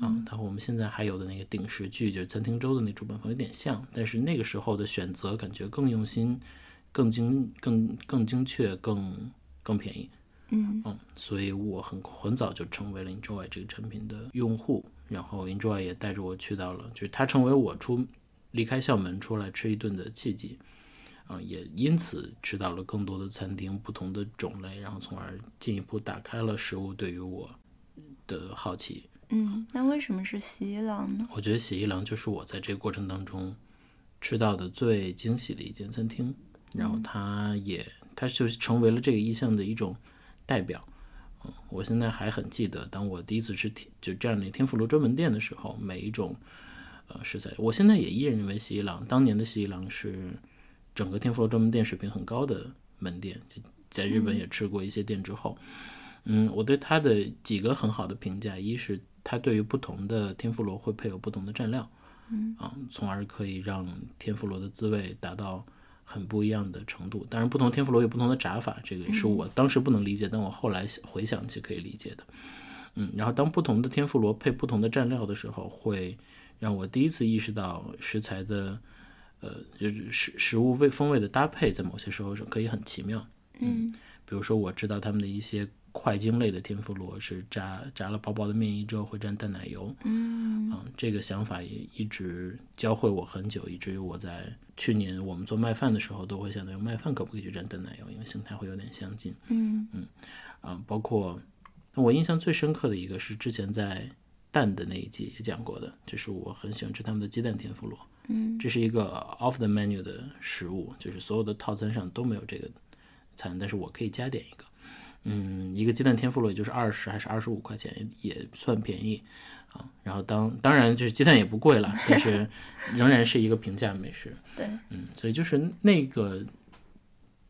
S2: 啊，它和我们现在还有的那个顶食剧，就是餐厅周的那主办方有点像，但是那个时候的选择感觉更用心、更精、更更精确、更更便宜。
S1: 嗯
S2: 嗯，所以我很很早就成为了 Enjoy 这个产品的用户，然后 Enjoy 也带着我去到了，就是它成为我出离开校门出来吃一顿的契机，啊、也因此吃到了更多的餐厅，不同的种类，然后从而进一步打开了食物对于我的好奇。
S1: 嗯，那为什么是洗衣郎呢？
S2: 我觉得洗衣郎就是我在这个过程当中吃到的最惊喜的一间餐厅，然后它也它就成为了这个意象的一种代表。嗯，我现在还很记得，当我第一次吃天就这样的天妇罗专门店的时候，每一种呃食材，我现在也依然认为洗衣郎当年的洗衣郎是整个天妇罗专门店水平很高的门店，就在日本也吃过一些店之后，嗯，我对它的几个很好的评价，一是它对于不同的天妇罗会配有不同的蘸料，嗯啊，从而可以让天妇罗的滋味达到很不一样的程度。当然，不同天妇罗有不同的炸法，这个也是我当时不能理解，但我后来回想起可以理解的。嗯，然后当不同的天妇罗配不同的蘸料的时候，会让我第一次意识到食材的呃，就是食食物味风味的搭配，在某些时候是可以很奇妙。
S1: 嗯
S2: 比如说我知道他们的一些快精类的天妇罗是炸炸了薄薄的面衣之后会蘸淡奶油，
S1: 嗯。
S2: 嗯，这个想法也一直教会我很久，以至于我在去年我们做麦饭的时候都会想到用麦饭可不可以去蘸淡奶油，因为形态会有点相近。
S1: 嗯。
S2: 啊、包括我印象最深刻的一个是之前在蛋的那一集也讲过的，就是我很喜欢吃他们的鸡蛋天妇罗，
S1: 嗯。
S2: 这是一个 off the menu 的食物，就是所有的套餐上都没有这个餐，但是我可以加点一个。嗯，一个鸡蛋天妇罗也就是二十还是二十五块钱，也也算便宜啊。然后当当然就是鸡蛋也不贵了，但是 仍然是一个平价美食。
S1: 对，
S2: 嗯，所以就是那个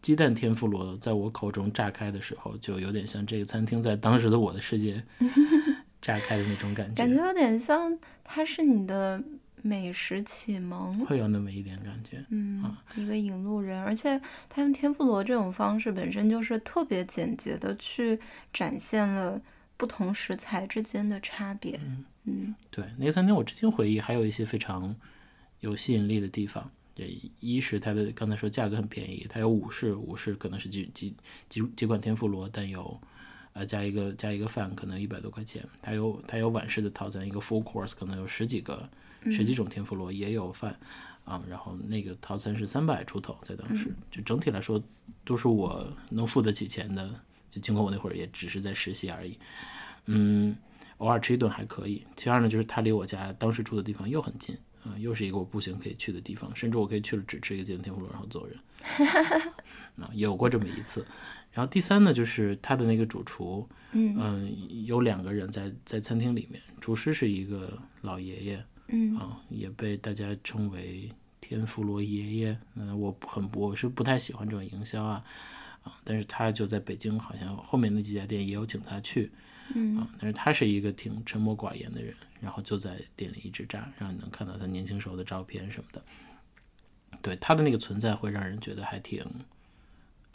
S2: 鸡蛋天妇罗在我口中炸开的时候，就有点像这个餐厅在当时的我的世界 炸开的那种感觉，
S1: 感觉有点像它是你的美食启蒙。
S2: 会有那么一点感觉。
S1: 嗯，
S2: 啊
S1: 一个引路人，而且他用天妇罗这种方式本身就是特别简洁的去展现了不同食材之间的差别。嗯
S2: 对，那个餐厅我至今回忆还有一些非常有吸引力的地方。这一是它的刚才说价格很便宜，它有五式，五式可能是几几几几款天妇罗，但有呃加一个加一个饭，可能一百多块钱。它有它有晚式的套餐，一个 full course 可能有十几个十几种天妇罗，也有饭啊、然后那个套餐是三百出头，在当时就整体来说都是我能付得起钱的。就尽管我那会儿也只是在实习而已，嗯。偶尔吃一顿还可以。其二呢，就是它离我家当时住的地方又很近啊，又是一个我步行可以去的地方，甚至我可以去了只吃一个鸡蛋天妇罗然后走人。啊，有过这么一次。然后第三呢，就是他的那个主厨，嗯有两个人在在餐厅里面，厨师是一个老爷爷，
S1: 嗯
S2: 啊，也被大家称为天妇罗爷爷。嗯，我很我是不太喜欢这种营销啊，啊，但是他就在北京，好像后面那几家店也有请他去，
S1: 嗯
S2: 啊，但是他是一个挺沉默寡言的人，然后就在店里一直站，让你能看到他年轻时候的照片什么的。对他的那个存在，会让人觉得还挺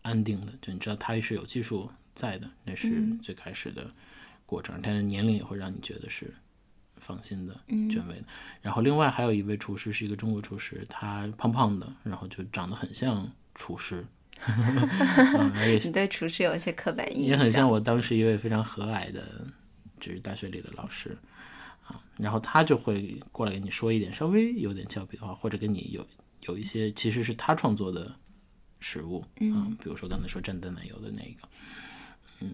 S2: 安定的。就你知道他是有技术在的，那是最开始的过程。但是年龄也会让你觉得是放心的、权威的。然后另外还有一位厨师是一个中国厨师，他胖胖的，然后就长得很像厨师，
S1: 你对厨师有一些刻板印象，
S2: 也很像我当时一位非常和蔼的，就是大学里的老师啊。然后他就会过来跟你说一点稍微有点俏皮的话，或者跟你有有一些其实是他创作的食物啊，比如说刚才说蘸淡奶油的那个，嗯，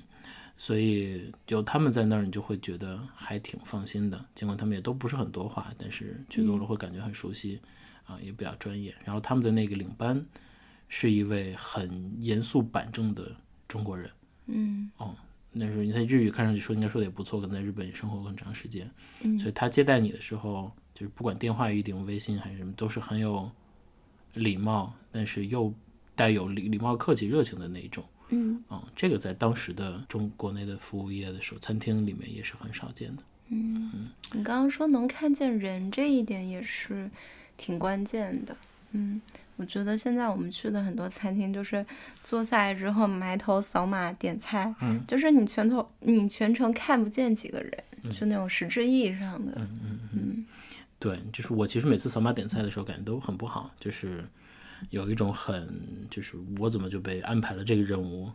S2: 所以有他们在那儿，你就会觉得还挺放心的。尽管他们也都不是很多话，但是去多了会感觉很熟悉啊，也比较专业。然后他们的那个领班是一位很严肃板正的中国人。
S1: 嗯
S2: 哦，那时候他日语看上去说应该说的也不错，可能在日本也生活过很长时间，所以他接待你的时候，就是不管电话预定、微信还是什么，都是很有礼貌，但是又带有礼礼貌、客气、热情的那一种。
S1: 嗯
S2: 嗯，这个在当时的中国内的服务业的时候，餐厅里面也是很少见的。
S1: 嗯，你刚刚说能看见人这一点也是挺关键的。嗯，我觉得现在我们去的很多餐厅，就是坐下来之后埋头扫码点菜，
S2: 嗯
S1: 就是你全头你全程看不见几个人，就那种实质意义上的。
S2: 嗯嗯
S1: 嗯
S2: 对，就是我其实每次扫码点菜的时候感觉都很不好，就是有一种很就是我怎么就被安排了这个任务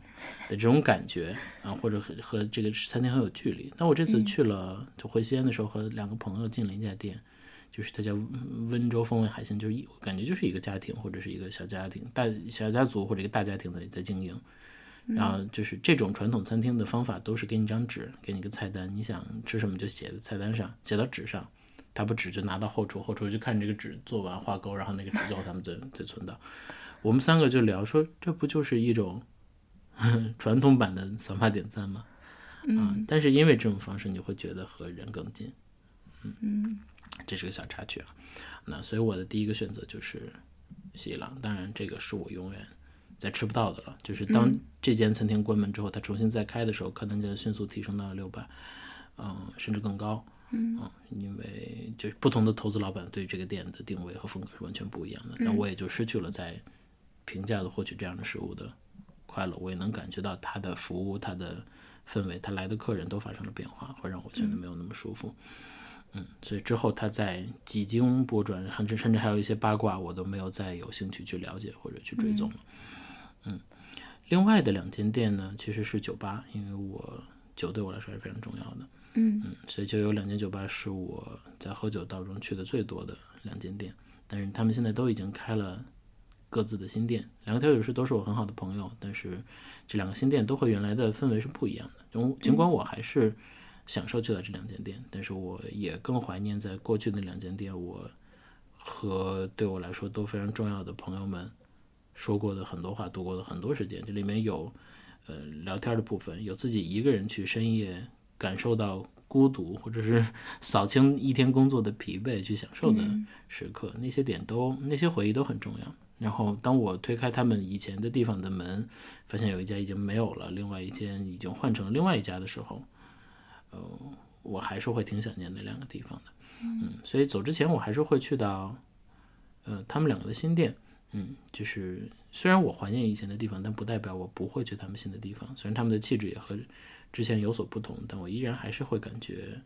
S2: 的这种感觉啊，或者和和这个餐厅很有距离。但我这次去了，就回西安的时候和两个朋友进了一家店，就是他叫温州风味海鲜，就是一感觉就是一个家庭或者是一个小家庭大小家族或者一个大家庭在在经营。然后就是这种传统餐厅的方法，都是给你张纸，给你个菜单，你想吃什么就写在菜单上，写到纸上。他把纸就拿到后厨，后厨就看这个纸做完画勾，然后那个纸最后他们再再存档。我们三个就聊说，这不就是一种 传统版的扫码点赞吗？啊，但是因为这种方式，你会觉得和人更近。
S1: 嗯
S2: 这是个小插曲啊。那所以我的第一个选择就是西朗，当然这个是我永远再吃不到的了。就是当这间餐厅关门之后，它重新再开的时候，客单价迅速提升到了六百，嗯，甚至更高。
S1: 嗯
S2: 啊，因为就是不同的投资老板对这个店的定位和风格是完全不一样的，那我也就失去了在平价的获取这样的食物的快乐。我也能感觉到他的服务、他的氛围、他来的客人都发生了变化，会让我觉得没有那么舒服。嗯，所以之后他在几经波转，甚至甚至还有一些八卦，我都没有再有兴趣去了解或者去追踪了。嗯，另外的两间店呢，其实是酒吧，因为我酒对我来说还是非常重要的。
S1: 嗯
S2: 嗯，所以就有两间酒吧是我在喝酒当中去的最多的两间店，但是他们现在都已经开了各自的新店。两个调酒师都是我很好的朋友，但是这两个新店都和原来的氛围是不一样的。就尽管我还是享受去到这两间店，但是我也更怀念在过去的两间店，我和对我来说都非常重要的朋友们说过的很多话，度过的很多时间。这里面有呃聊天的部分，有自己一个人去深夜。感受到孤独，或者是 扫清一天工作的疲惫去享受的时刻，那些点都那些回忆都很重要。然后当我推开他们以前的地方的门，发现有一家已经没有了，另外一间已经换成了另外一家的时候，呃，我还是会挺想念那两个地方的。嗯，所以走之前我还是会去到，呃，他们两个的新店。嗯，就是虽然我怀念以前的地方，但不代表我不会去他们新的地方。虽然他们的气质也和之前有所不同，但我依然还是会感觉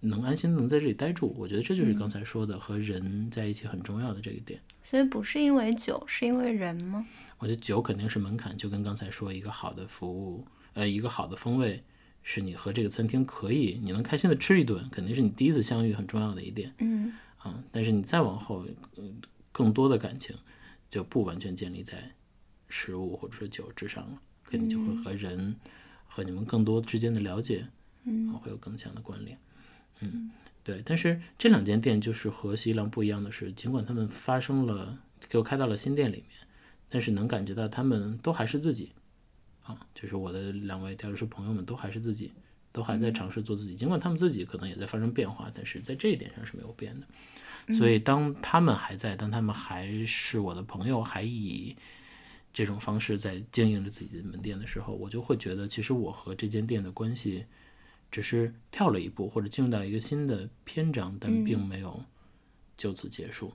S2: 能安心能在这里待住。我觉得这就是刚才说的和人在一起很重要的这个点。
S1: 所以不是因为酒，是因为人吗？
S2: 我觉得酒肯定是门槛，就跟刚才说一个好的服务，呃，一个好的风味，是你和这个餐厅可以你能开心的吃一顿，肯定是你第一次相遇很重要的一点。
S1: 嗯
S2: 啊，但是你再往后，呃，更多的感情就不完全建立在食物或者说酒之上了，肯定就会和人。和你们更多之间的了解，
S1: 嗯，
S2: 会有更强的关联。嗯，对。但是这两间店就是和西郎不一样的是，尽管他们发生了，给我开到了新店里面，但是能感觉到他们都还是自己。啊，就是我的两位调酒师朋友们都还是自己，都还在尝试做自己。尽管他们自己可能也在发生变化，但是在这一点上是没有变的。所以当他们还在，当他们还是我的朋友，还以这种方式在经营着自己的门店的时候，我就会觉得，其实我和这间店的关系只是跳了一步，或者进入到一个新的篇章，但并没有就此结束。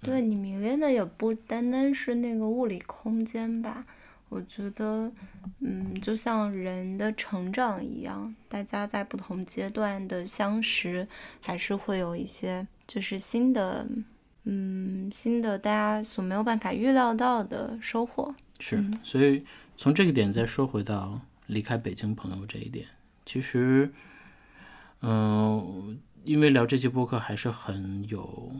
S1: 对你迷恋的也不单单是那个物理空间吧？我觉得，嗯，就像人的成长一样，大家在不同阶段的相识，还是会有一些就是新的，嗯，新的大家所没有办法预料到的收获。
S2: 是，所以从这个点再说回到离开北京朋友这一点，其实，嗯，因为聊这期播客还是很有，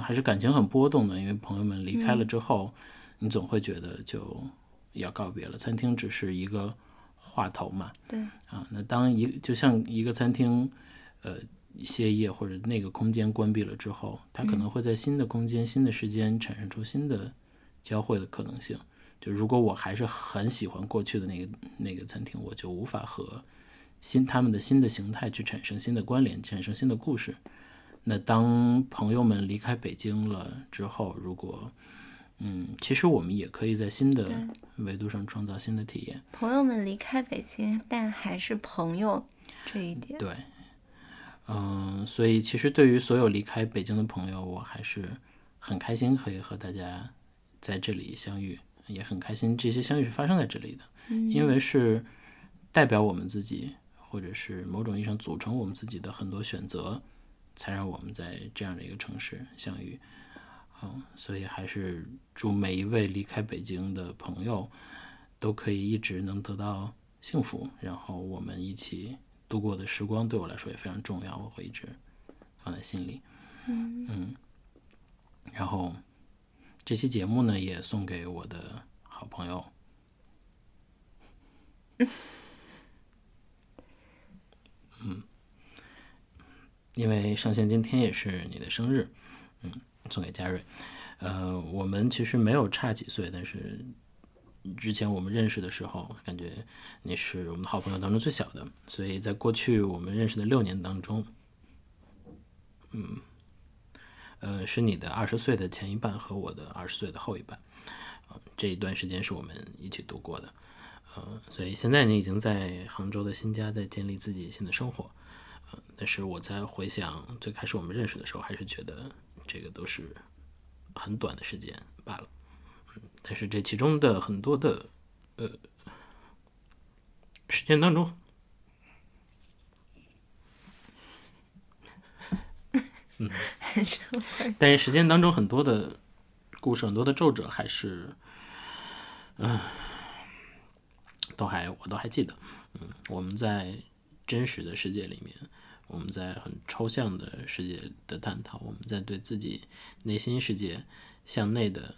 S2: 还是感情很波动的，因为朋友们离开了之后，你总会觉得就。要告别了，餐厅只是一个话头嘛。
S1: 对
S2: 啊，那当一就像一个餐厅，呃，歇业或者那个空间关闭了之后，它可能会在新的空间、新的时间产生出新的交汇的可能性。就如果我还是很喜欢过去的那个那个餐厅，我就无法和新他们的新的形态去产生新的关联，产生新的故事。那当朋友们离开北京了之后，如果嗯，其实我们也可以在新的维度上创造新的体验。
S1: 朋友们离开北京，但还是朋友这一点。
S2: 对，嗯，所以其实对于所有离开北京的朋友，我还是很开心可以和大家在这里相遇，也很开心这些相遇是发生在这里的，因为是代表我们自己，或者是某种意义上组成我们自己的很多选择，才让我们在这样的一个城市相遇。嗯，所以还是祝每一位离开北京的朋友都可以一直能得到幸福，然后我们一起度过的时光对我来说也非常重要，我会一直放在心里。
S1: 嗯
S2: 嗯，然后这期节目呢也送给我的好朋友。嗯，因为上线今天也是你的生日，嗯。送给嘉瑞，呃，我们其实没有差几岁，但是之前我们认识的时候，感觉你是我们好朋友当中最小的，所以在过去我们认识的六年当中，嗯，呃，是你的二十岁的前一半和我的二十岁的后一半，这一段时间是我们一起度过的，呃，所以现在你已经在杭州的新家在建立自己新的生活，呃，但是我在回想最开始我们认识的时候，还是觉得。这个都是很短的时间罢了，但是这其中的很多的呃时间当中，嗯，但是时间当中很多的故事，很多的皱褶还是，嗯，都还我都还记得，嗯，我们在真实的世界里面。我们在很抽象的世界的探讨，我们在对自己内心世界向内的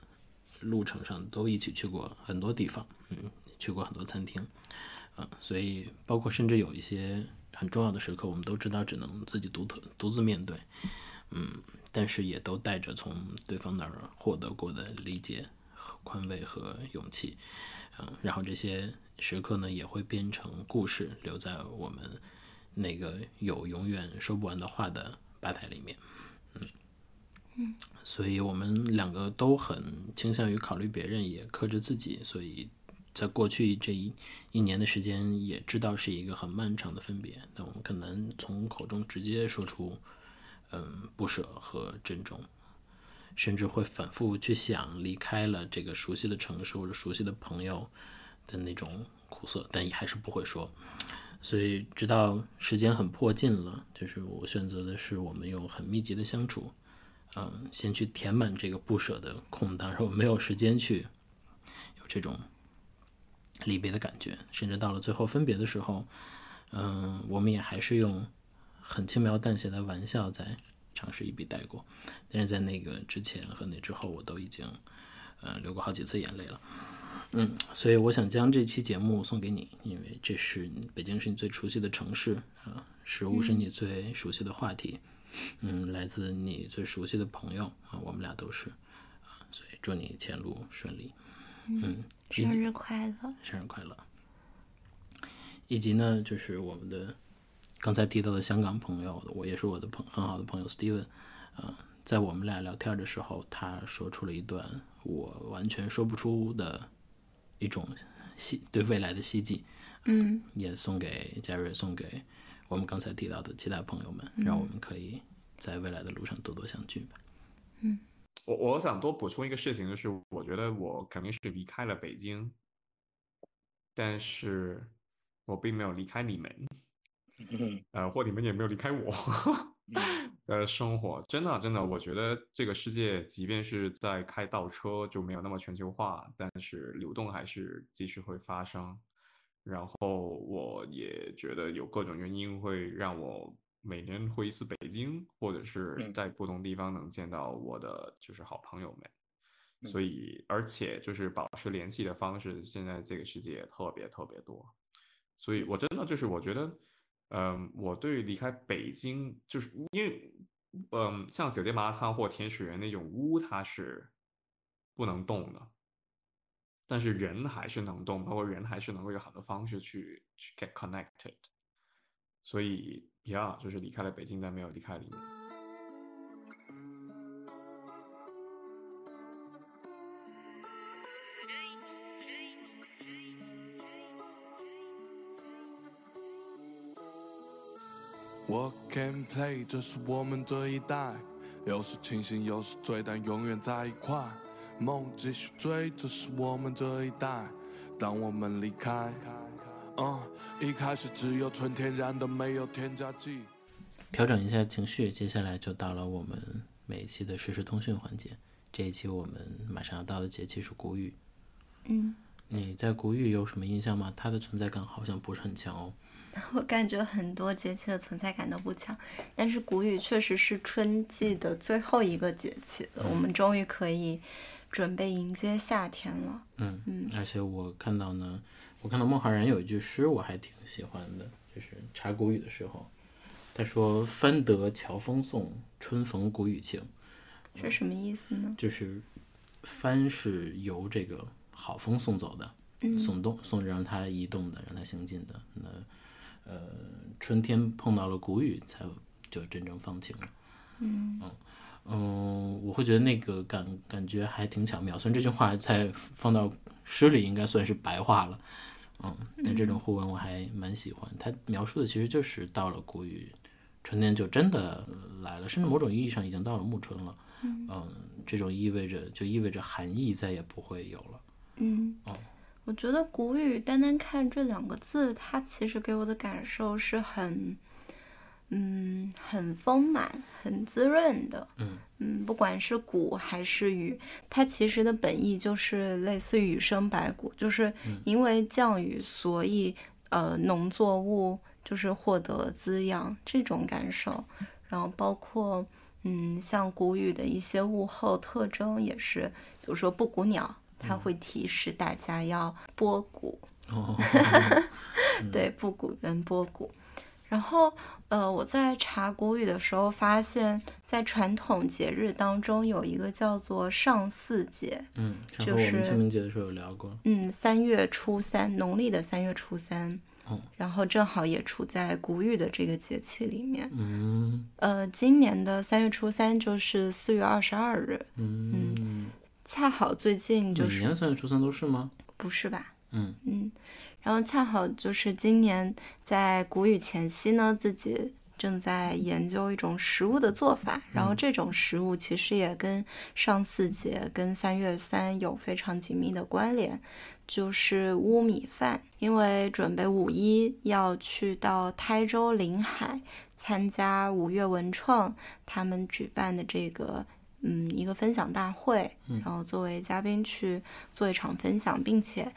S2: 路程上都一起去过很多地方，嗯，去过很多餐厅，嗯，所以包括甚至有一些很重要的时刻，我们都知道只能自己独特独自面对，嗯，但是也都带着从对方那儿获得过的理解、宽慰和勇气，嗯，然后这些时刻呢也会变成故事，留在我们。那个有永远说不完的话的吧台里面，所以我们两个都很倾向于考虑别人，也克制自己，所以在过去这一一年的时间，也知道是一个很漫长的分别，但我们很难从口中直接说出，嗯，不舍和珍重，甚至会反复去想离开了这个熟悉的城市或者熟悉的朋友的那种苦涩，但也还是不会说。所以，直到时间很迫近了，就是我选择的是我们有很密集的相处，嗯，先去填满这个不舍的空档，然后没有时间去有这种离别的感觉，甚至到了最后分别的时候，嗯，我们也还是用很轻描淡写的玩笑在尝试一笔带过，但是在那个之前和那之后，我都已经嗯流过好几次眼泪了，嗯，所以我想将这期节目送给你，因为这是北京是你最熟悉的城市啊，食物是你最熟悉的话题，嗯，来自你最熟悉的朋友啊，我们俩都是啊，所以祝你前路顺利，嗯，
S1: 生日快乐，
S2: 生日快乐。以及呢，就是我们的刚才提到的香港朋友，我也是我的朋很好的朋友 Steven，啊，在我们俩聊天的时候，他说出了一段我完全说不出的一种希对未来的希冀，
S1: 嗯，
S2: 也送给嘉瑞，送给我们刚才提到的其他朋友们，让我们可以在未来的路上多多相聚吧。
S1: 嗯，
S4: 我我想多补充一个事情，就是我觉得我肯定是离开了北京，但是。我并没有离开你们，嗯呃，或你们也没有离开我 的生活。真的，真的，我觉得这个世界，即便是在开倒车，就没有那么全球化，但是流动还是继续会发生。然后，我也觉得有各种原因会让我每年回一次北京，或者是在不同地方能见到我的就是好朋友们。所以，而且就是保持联系的方式，现在这个世界特别特别多。所以，我真的就是我觉得，嗯，我对离开北京，就是因为，嗯，像酒店麻辣烫或甜水园那种屋，它是不能动的，但是人还是能动，包括人还是能够有很多方式去去 get connected。所以，yeah，就是离开了北京，但没有离开你们。
S6: 我 can play，这是我们这一代，有时清醒，有时醉，但永远在一块。梦继续追，这是我们这一代。当我们离开，嗯，一开始只有纯天然的，没有添加剂。
S2: 调整一下情绪，接下来就到了我们每一期的实时通讯环节。这一期我们马上要到的节气是谷雨。
S1: 嗯，
S2: 你在谷雨有什么印象吗？它的存在感好像不是很强哦。
S1: 我感觉很多节气的存在感都不强，但是谷雨确实是春季的最后一个节气了，我们终于可以准备迎接夏天了。
S2: 嗯
S1: 嗯，
S2: 而且我看到呢，我看到孟浩然有一句诗，我还挺喜欢的，就是查谷语的时候，他说“翻得乔峰送，春逢谷雨晴”，
S1: 是什么意思呢？
S2: 就是“帆是由这个好风送走的，送动送让它移动的，让它行进的。那呃，春天碰到了谷雨，才就真正放晴了。
S1: 嗯
S2: 嗯我会觉得那个感感觉还挺巧妙。虽然这句话在放到诗里应该算是白话了，嗯，但这种互文我还蛮喜欢。它描述的其实就是到了谷雨，春天就真的来了，甚至某种意义上已经到了暮春了。嗯，这种意味着就意味着寒意再也不会有了。
S1: 嗯。
S2: 哦。
S1: 我觉得“谷雨”单单看这两个字，它其实给我的感受是很，嗯，很丰满、很滋润的。
S2: 嗯
S1: 嗯，不管是谷还是雨，它其实的本意就是类似于“雨生百谷”，就是因为降雨，所以呃，农作物就是获得滋养这种感受。然后包括嗯，像谷雨的一些物候特征也是，比如说布谷鸟。它会提示大家要播谷，对，布谷跟播谷。然后，呃，我在查古语的时候发现，在传统节日当中有一个叫做上巳节，
S2: 嗯，
S1: 就是
S2: 我们清明节的时候有聊过，
S1: 嗯，三月初三，农历的三月初三，然后正好也处在谷雨的这个节气里面，
S2: 嗯，
S1: 呃，今年的三月初三就是四月二十二日，
S2: 嗯。
S1: 恰好最近就是
S2: 每年三月初三都是吗？
S1: 不是吧？
S2: 嗯
S1: 嗯，然后恰好就是今年在谷雨前夕呢，自己正在研究一种食物的做法，然后这种食物其实也跟上巳节、跟三月三有非常紧密的关联，就是乌米饭。因为准备五一要去到台州临海参加五月文创他们举办的这个。嗯，一个分享大会，然后作为嘉宾去做一场分享，并且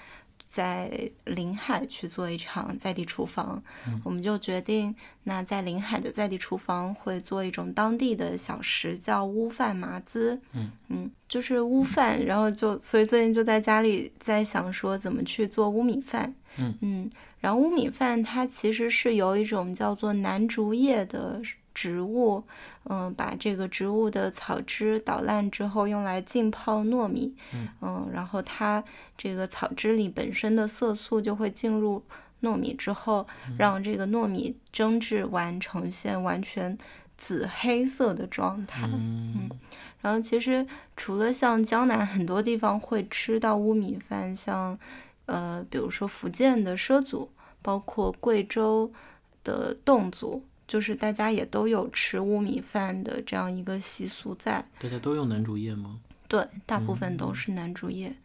S1: 在临海去做一场在地厨房，我们就决定，那在临海的在地厨房会做一种当地的小食，叫乌饭麻糍。
S2: 嗯
S1: 嗯，就是乌饭，然后就所以最近就在家里在想说怎么去做乌米饭。
S2: 嗯
S1: 嗯，然后乌米饭它其实是由一种叫做南竹叶的。植物，嗯，把这个植物的草汁捣烂之后，用来浸泡糯米，嗯，然后它这个草汁里本身的色素就会进入糯米之后，让这个糯米蒸制完呈现完全紫黑色的状态，嗯，然后其实除了像江南很多地方会吃到乌米饭，像呃，比如说福建的畲族，包括贵州的侗族。就是大家也都有吃乌米饭的这样一个习俗在。
S2: 大家都用南竹叶吗？
S1: 对，大部分都是南竹叶。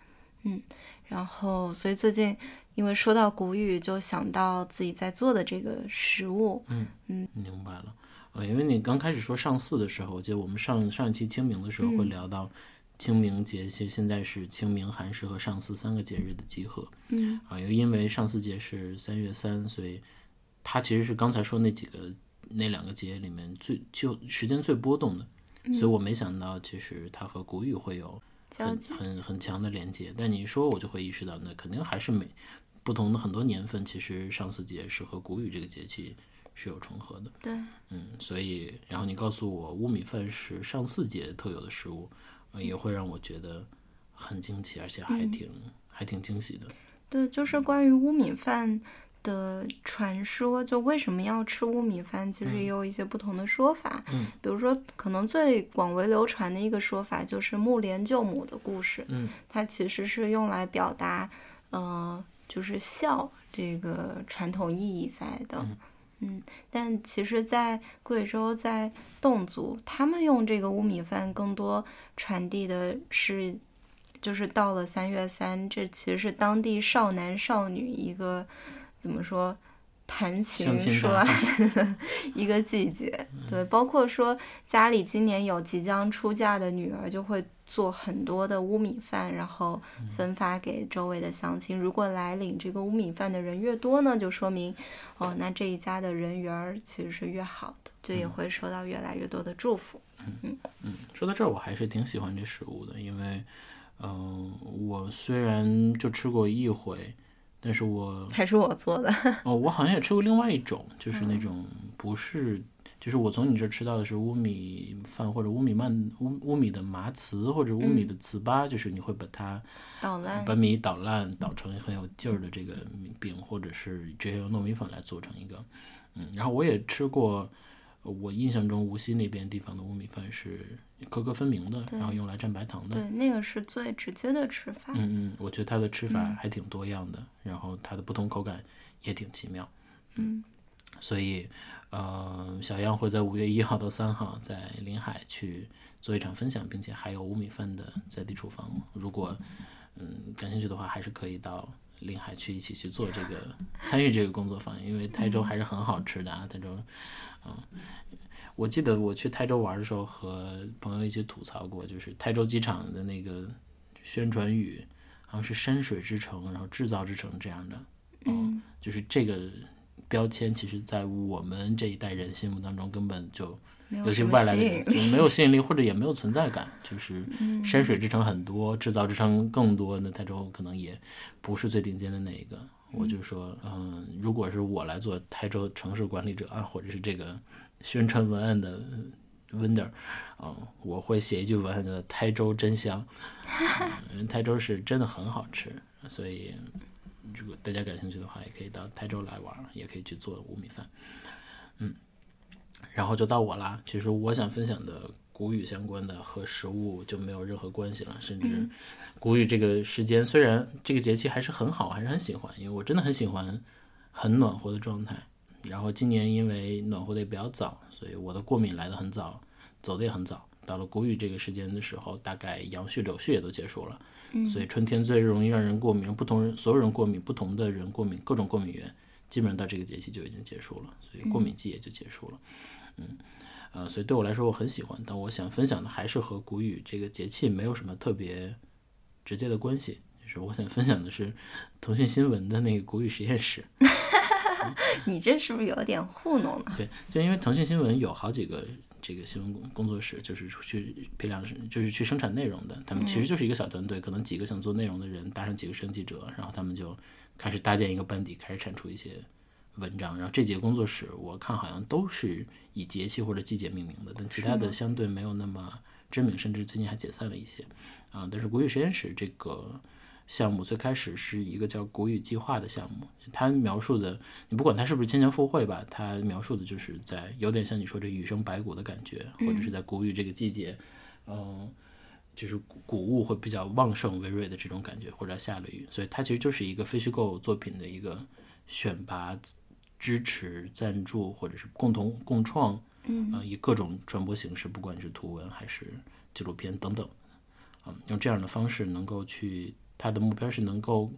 S1: 嗯，然后所以最近因为说到谷雨，就想到自己在做的这个食物。
S2: 嗯
S1: 嗯，
S2: 明白了。呃，因为你刚开始说上巳的时候，我记得我们上上一期清明的时候会聊到清明节，其实现在是清明、寒食和上巳三个节日的集合。
S1: 嗯，
S2: 啊，又因为上巳节是三月三，所以它其实是刚才说那几个。那两个节里面最就时间最波动的，所以我没想到其实它和谷雨会有很很很强的连接。但你一说，我就会意识到，那肯定还是每不同的很多年份，其实上巳节是和谷雨这个节气是有重合的。
S1: 对，
S2: 嗯，所以然后你告诉我乌米饭是上巳节特有的食物，也会让我觉得很惊奇，而且还挺还挺惊喜的。
S1: 对，就是关于乌米饭。的传说，就为什么要吃乌米饭，其实也有一些不同的说法。
S2: 嗯，
S1: 比如说，可能最广为流传的一个说法就是木莲救母的故事。
S2: 嗯，
S1: 它其实是用来表达，呃，就是孝这个传统意义在的。嗯，但其实，在贵州，在侗族，他们用这个乌米饭更多传递的是，就是到了三月三，这其实是当地少男少女一个。怎么说，谈情说爱的 一个季节，对，包括说家里今年有即将出嫁的女儿，就会做很多的乌米饭，然后分发给周围的乡亲。如果来领这个乌米饭的人越多呢，就说明哦，那这一家的人缘其实是越好的，就也会收到越来越多的祝福。
S2: 嗯嗯，说到这儿，我还是挺喜欢这食物的，因为嗯，我虽然就吃过一回。但是我
S1: 还是我做的。
S2: 哦，我好像也吃过另外一种，就是那种不是，就是我从你这吃到的是乌米饭或者乌米曼乌乌米的麻糍或者乌米的糍粑，就是你会把它
S1: 捣烂，
S2: 把米捣烂，捣成很有劲儿的这个饼，或者是直接用糯米粉来做成一个，嗯，然后我也吃过。我印象中无锡那边地方的乌米饭是颗颗分明的，然后用来蘸白糖的。
S1: 对，那个是最直接的吃法。
S2: 嗯嗯，我觉得它的吃法还挺多样的，然后它的不同口感也挺奇妙。
S1: 嗯，
S2: 所以呃，小样会在五月一号到三号在临海去做一场分享，并且还有乌米饭的在地厨房。如果嗯感兴趣的话，还是可以到临海去一起去做这个参与这个工作坊，因为台州还是很好吃的啊，台州。嗯，我记得我去台州玩的时候，和朋友一起吐槽过，就是台州机场的那个宣传语，好像是“山水之城”，然后“制造之城”这样的。
S1: 嗯，
S2: 就是这个标签，其实在我们这一代人心目当中，根本就尤其外来的人没有吸引力，或者也没有存在感。就是“山水之城”很多，“制造之城”更多，那台州可能也不是最顶尖的那一个。我就说，嗯，如果是我来做台州城市管理者啊，或者是这个宣传文案的 vendor，啊，我会写一句文案叫“台州真香”，因为台州是真的很好吃，所以如果大家感兴趣的话，也可以到台州来玩，也可以去做五米饭，嗯，然后就到我啦。其实我想分享的。谷雨相关的和食物就没有任何关系了，甚至谷雨这个时间虽然这个节气还是很好，还是很喜欢，因为我真的很喜欢很暖和的状态。然后今年因为暖和的也比较早，所以我的过敏来的很早，走的也很早。到了谷雨这个时间的时候，大概杨絮、柳絮也都结束了，所以春天最容易让人过敏，不同人所有人过敏，不同的人过敏，各种过敏源基本上到这个节气就已经结束了，所以过敏季也就结束了，嗯。呃，所以对我来说我很喜欢，但我想分享的还是和谷雨这个节气没有什么特别直接的关系，就就是我想分享的是腾讯新闻的那个谷雨实验室。
S1: 你这是不是有点糊弄了？
S2: 对，就因为腾讯新闻有好几个这个新闻工工作室，就是去批量就是去生产内容的。他们其实就是一个小团队，可能几个想做内容的人搭上几个摄影记者，然后他们就开始搭建一个班底，开始产出一些文章。然后这几个工作室，我看好像都是以节气或者季节命名的，但其他的相对没有那么知名，甚至最近还解散了一些。啊，但是古语实验室这个。项目最开始是一个叫“古语计划”的项目，它描述的，你不管它是不是千年赴会吧，它描述的就是在有点像你说这雨生百谷的感觉，或者是在谷雨这个季节，嗯，就是谷谷物会比较旺盛、微瑞的这种感觉，或者下了雨，所以它其实就是一个非虚构作品的一个选拔、支持、赞助或者是共同共创，
S1: 嗯，
S2: 以各种传播形式，不管是图文还是纪录片等等，嗯，用这样的方式能够去。他的目标是能够，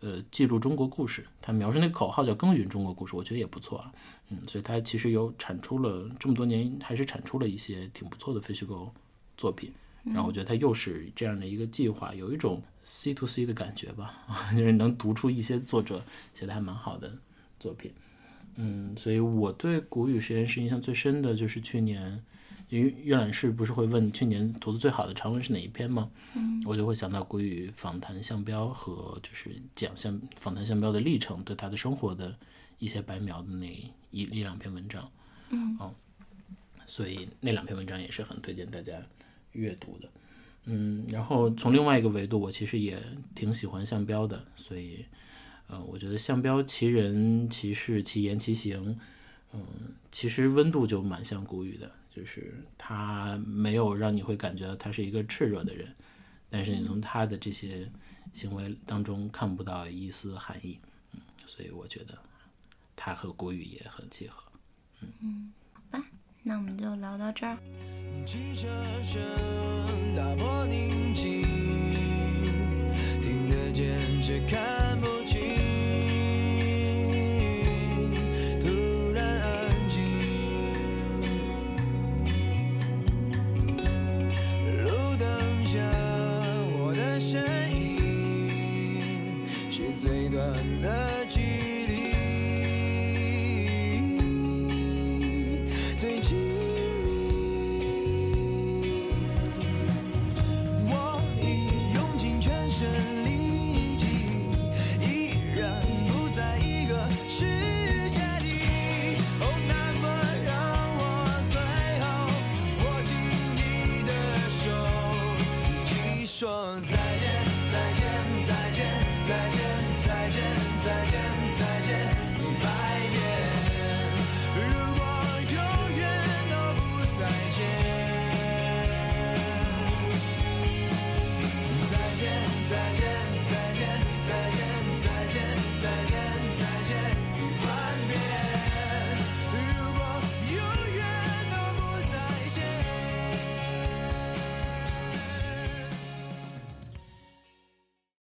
S2: 呃，记录中国故事。他描述那个口号叫“耕耘中国故事”，我觉得也不错啊。嗯，所以他其实有产出了这么多年，还是产出了一些挺不错的非虚构作品。然后我觉得他又是这样的一个计划，有一种 C to C 的感觉吧，就是能读出一些作者写的还蛮好的作品。嗯，所以我对古语实验室印象最深的就是去年。因为阅览室不是会问去年读的最好的长文是哪一篇吗？
S1: 嗯，
S2: 我就会想到古语访谈向标和就是讲向访谈向标的历程，对他的生活的一些白描的那一一两篇文章。
S1: 嗯，
S2: 哦，所以那两篇文章也是很推荐大家阅读的。嗯，然后从另外一个维度，我其实也挺喜欢向标的，所以，呃，我觉得相标其人其事其言其行，嗯，其实温度就蛮像古雨的。就是他没有让你会感觉到他是一个炽热的人，但是你从他的这些行为当中看不到一丝寒意，嗯，所以我觉得他和国语也很契合，
S1: 嗯嗯，好吧，那我们就聊到这儿。汽车声打破宁静，听得见却看不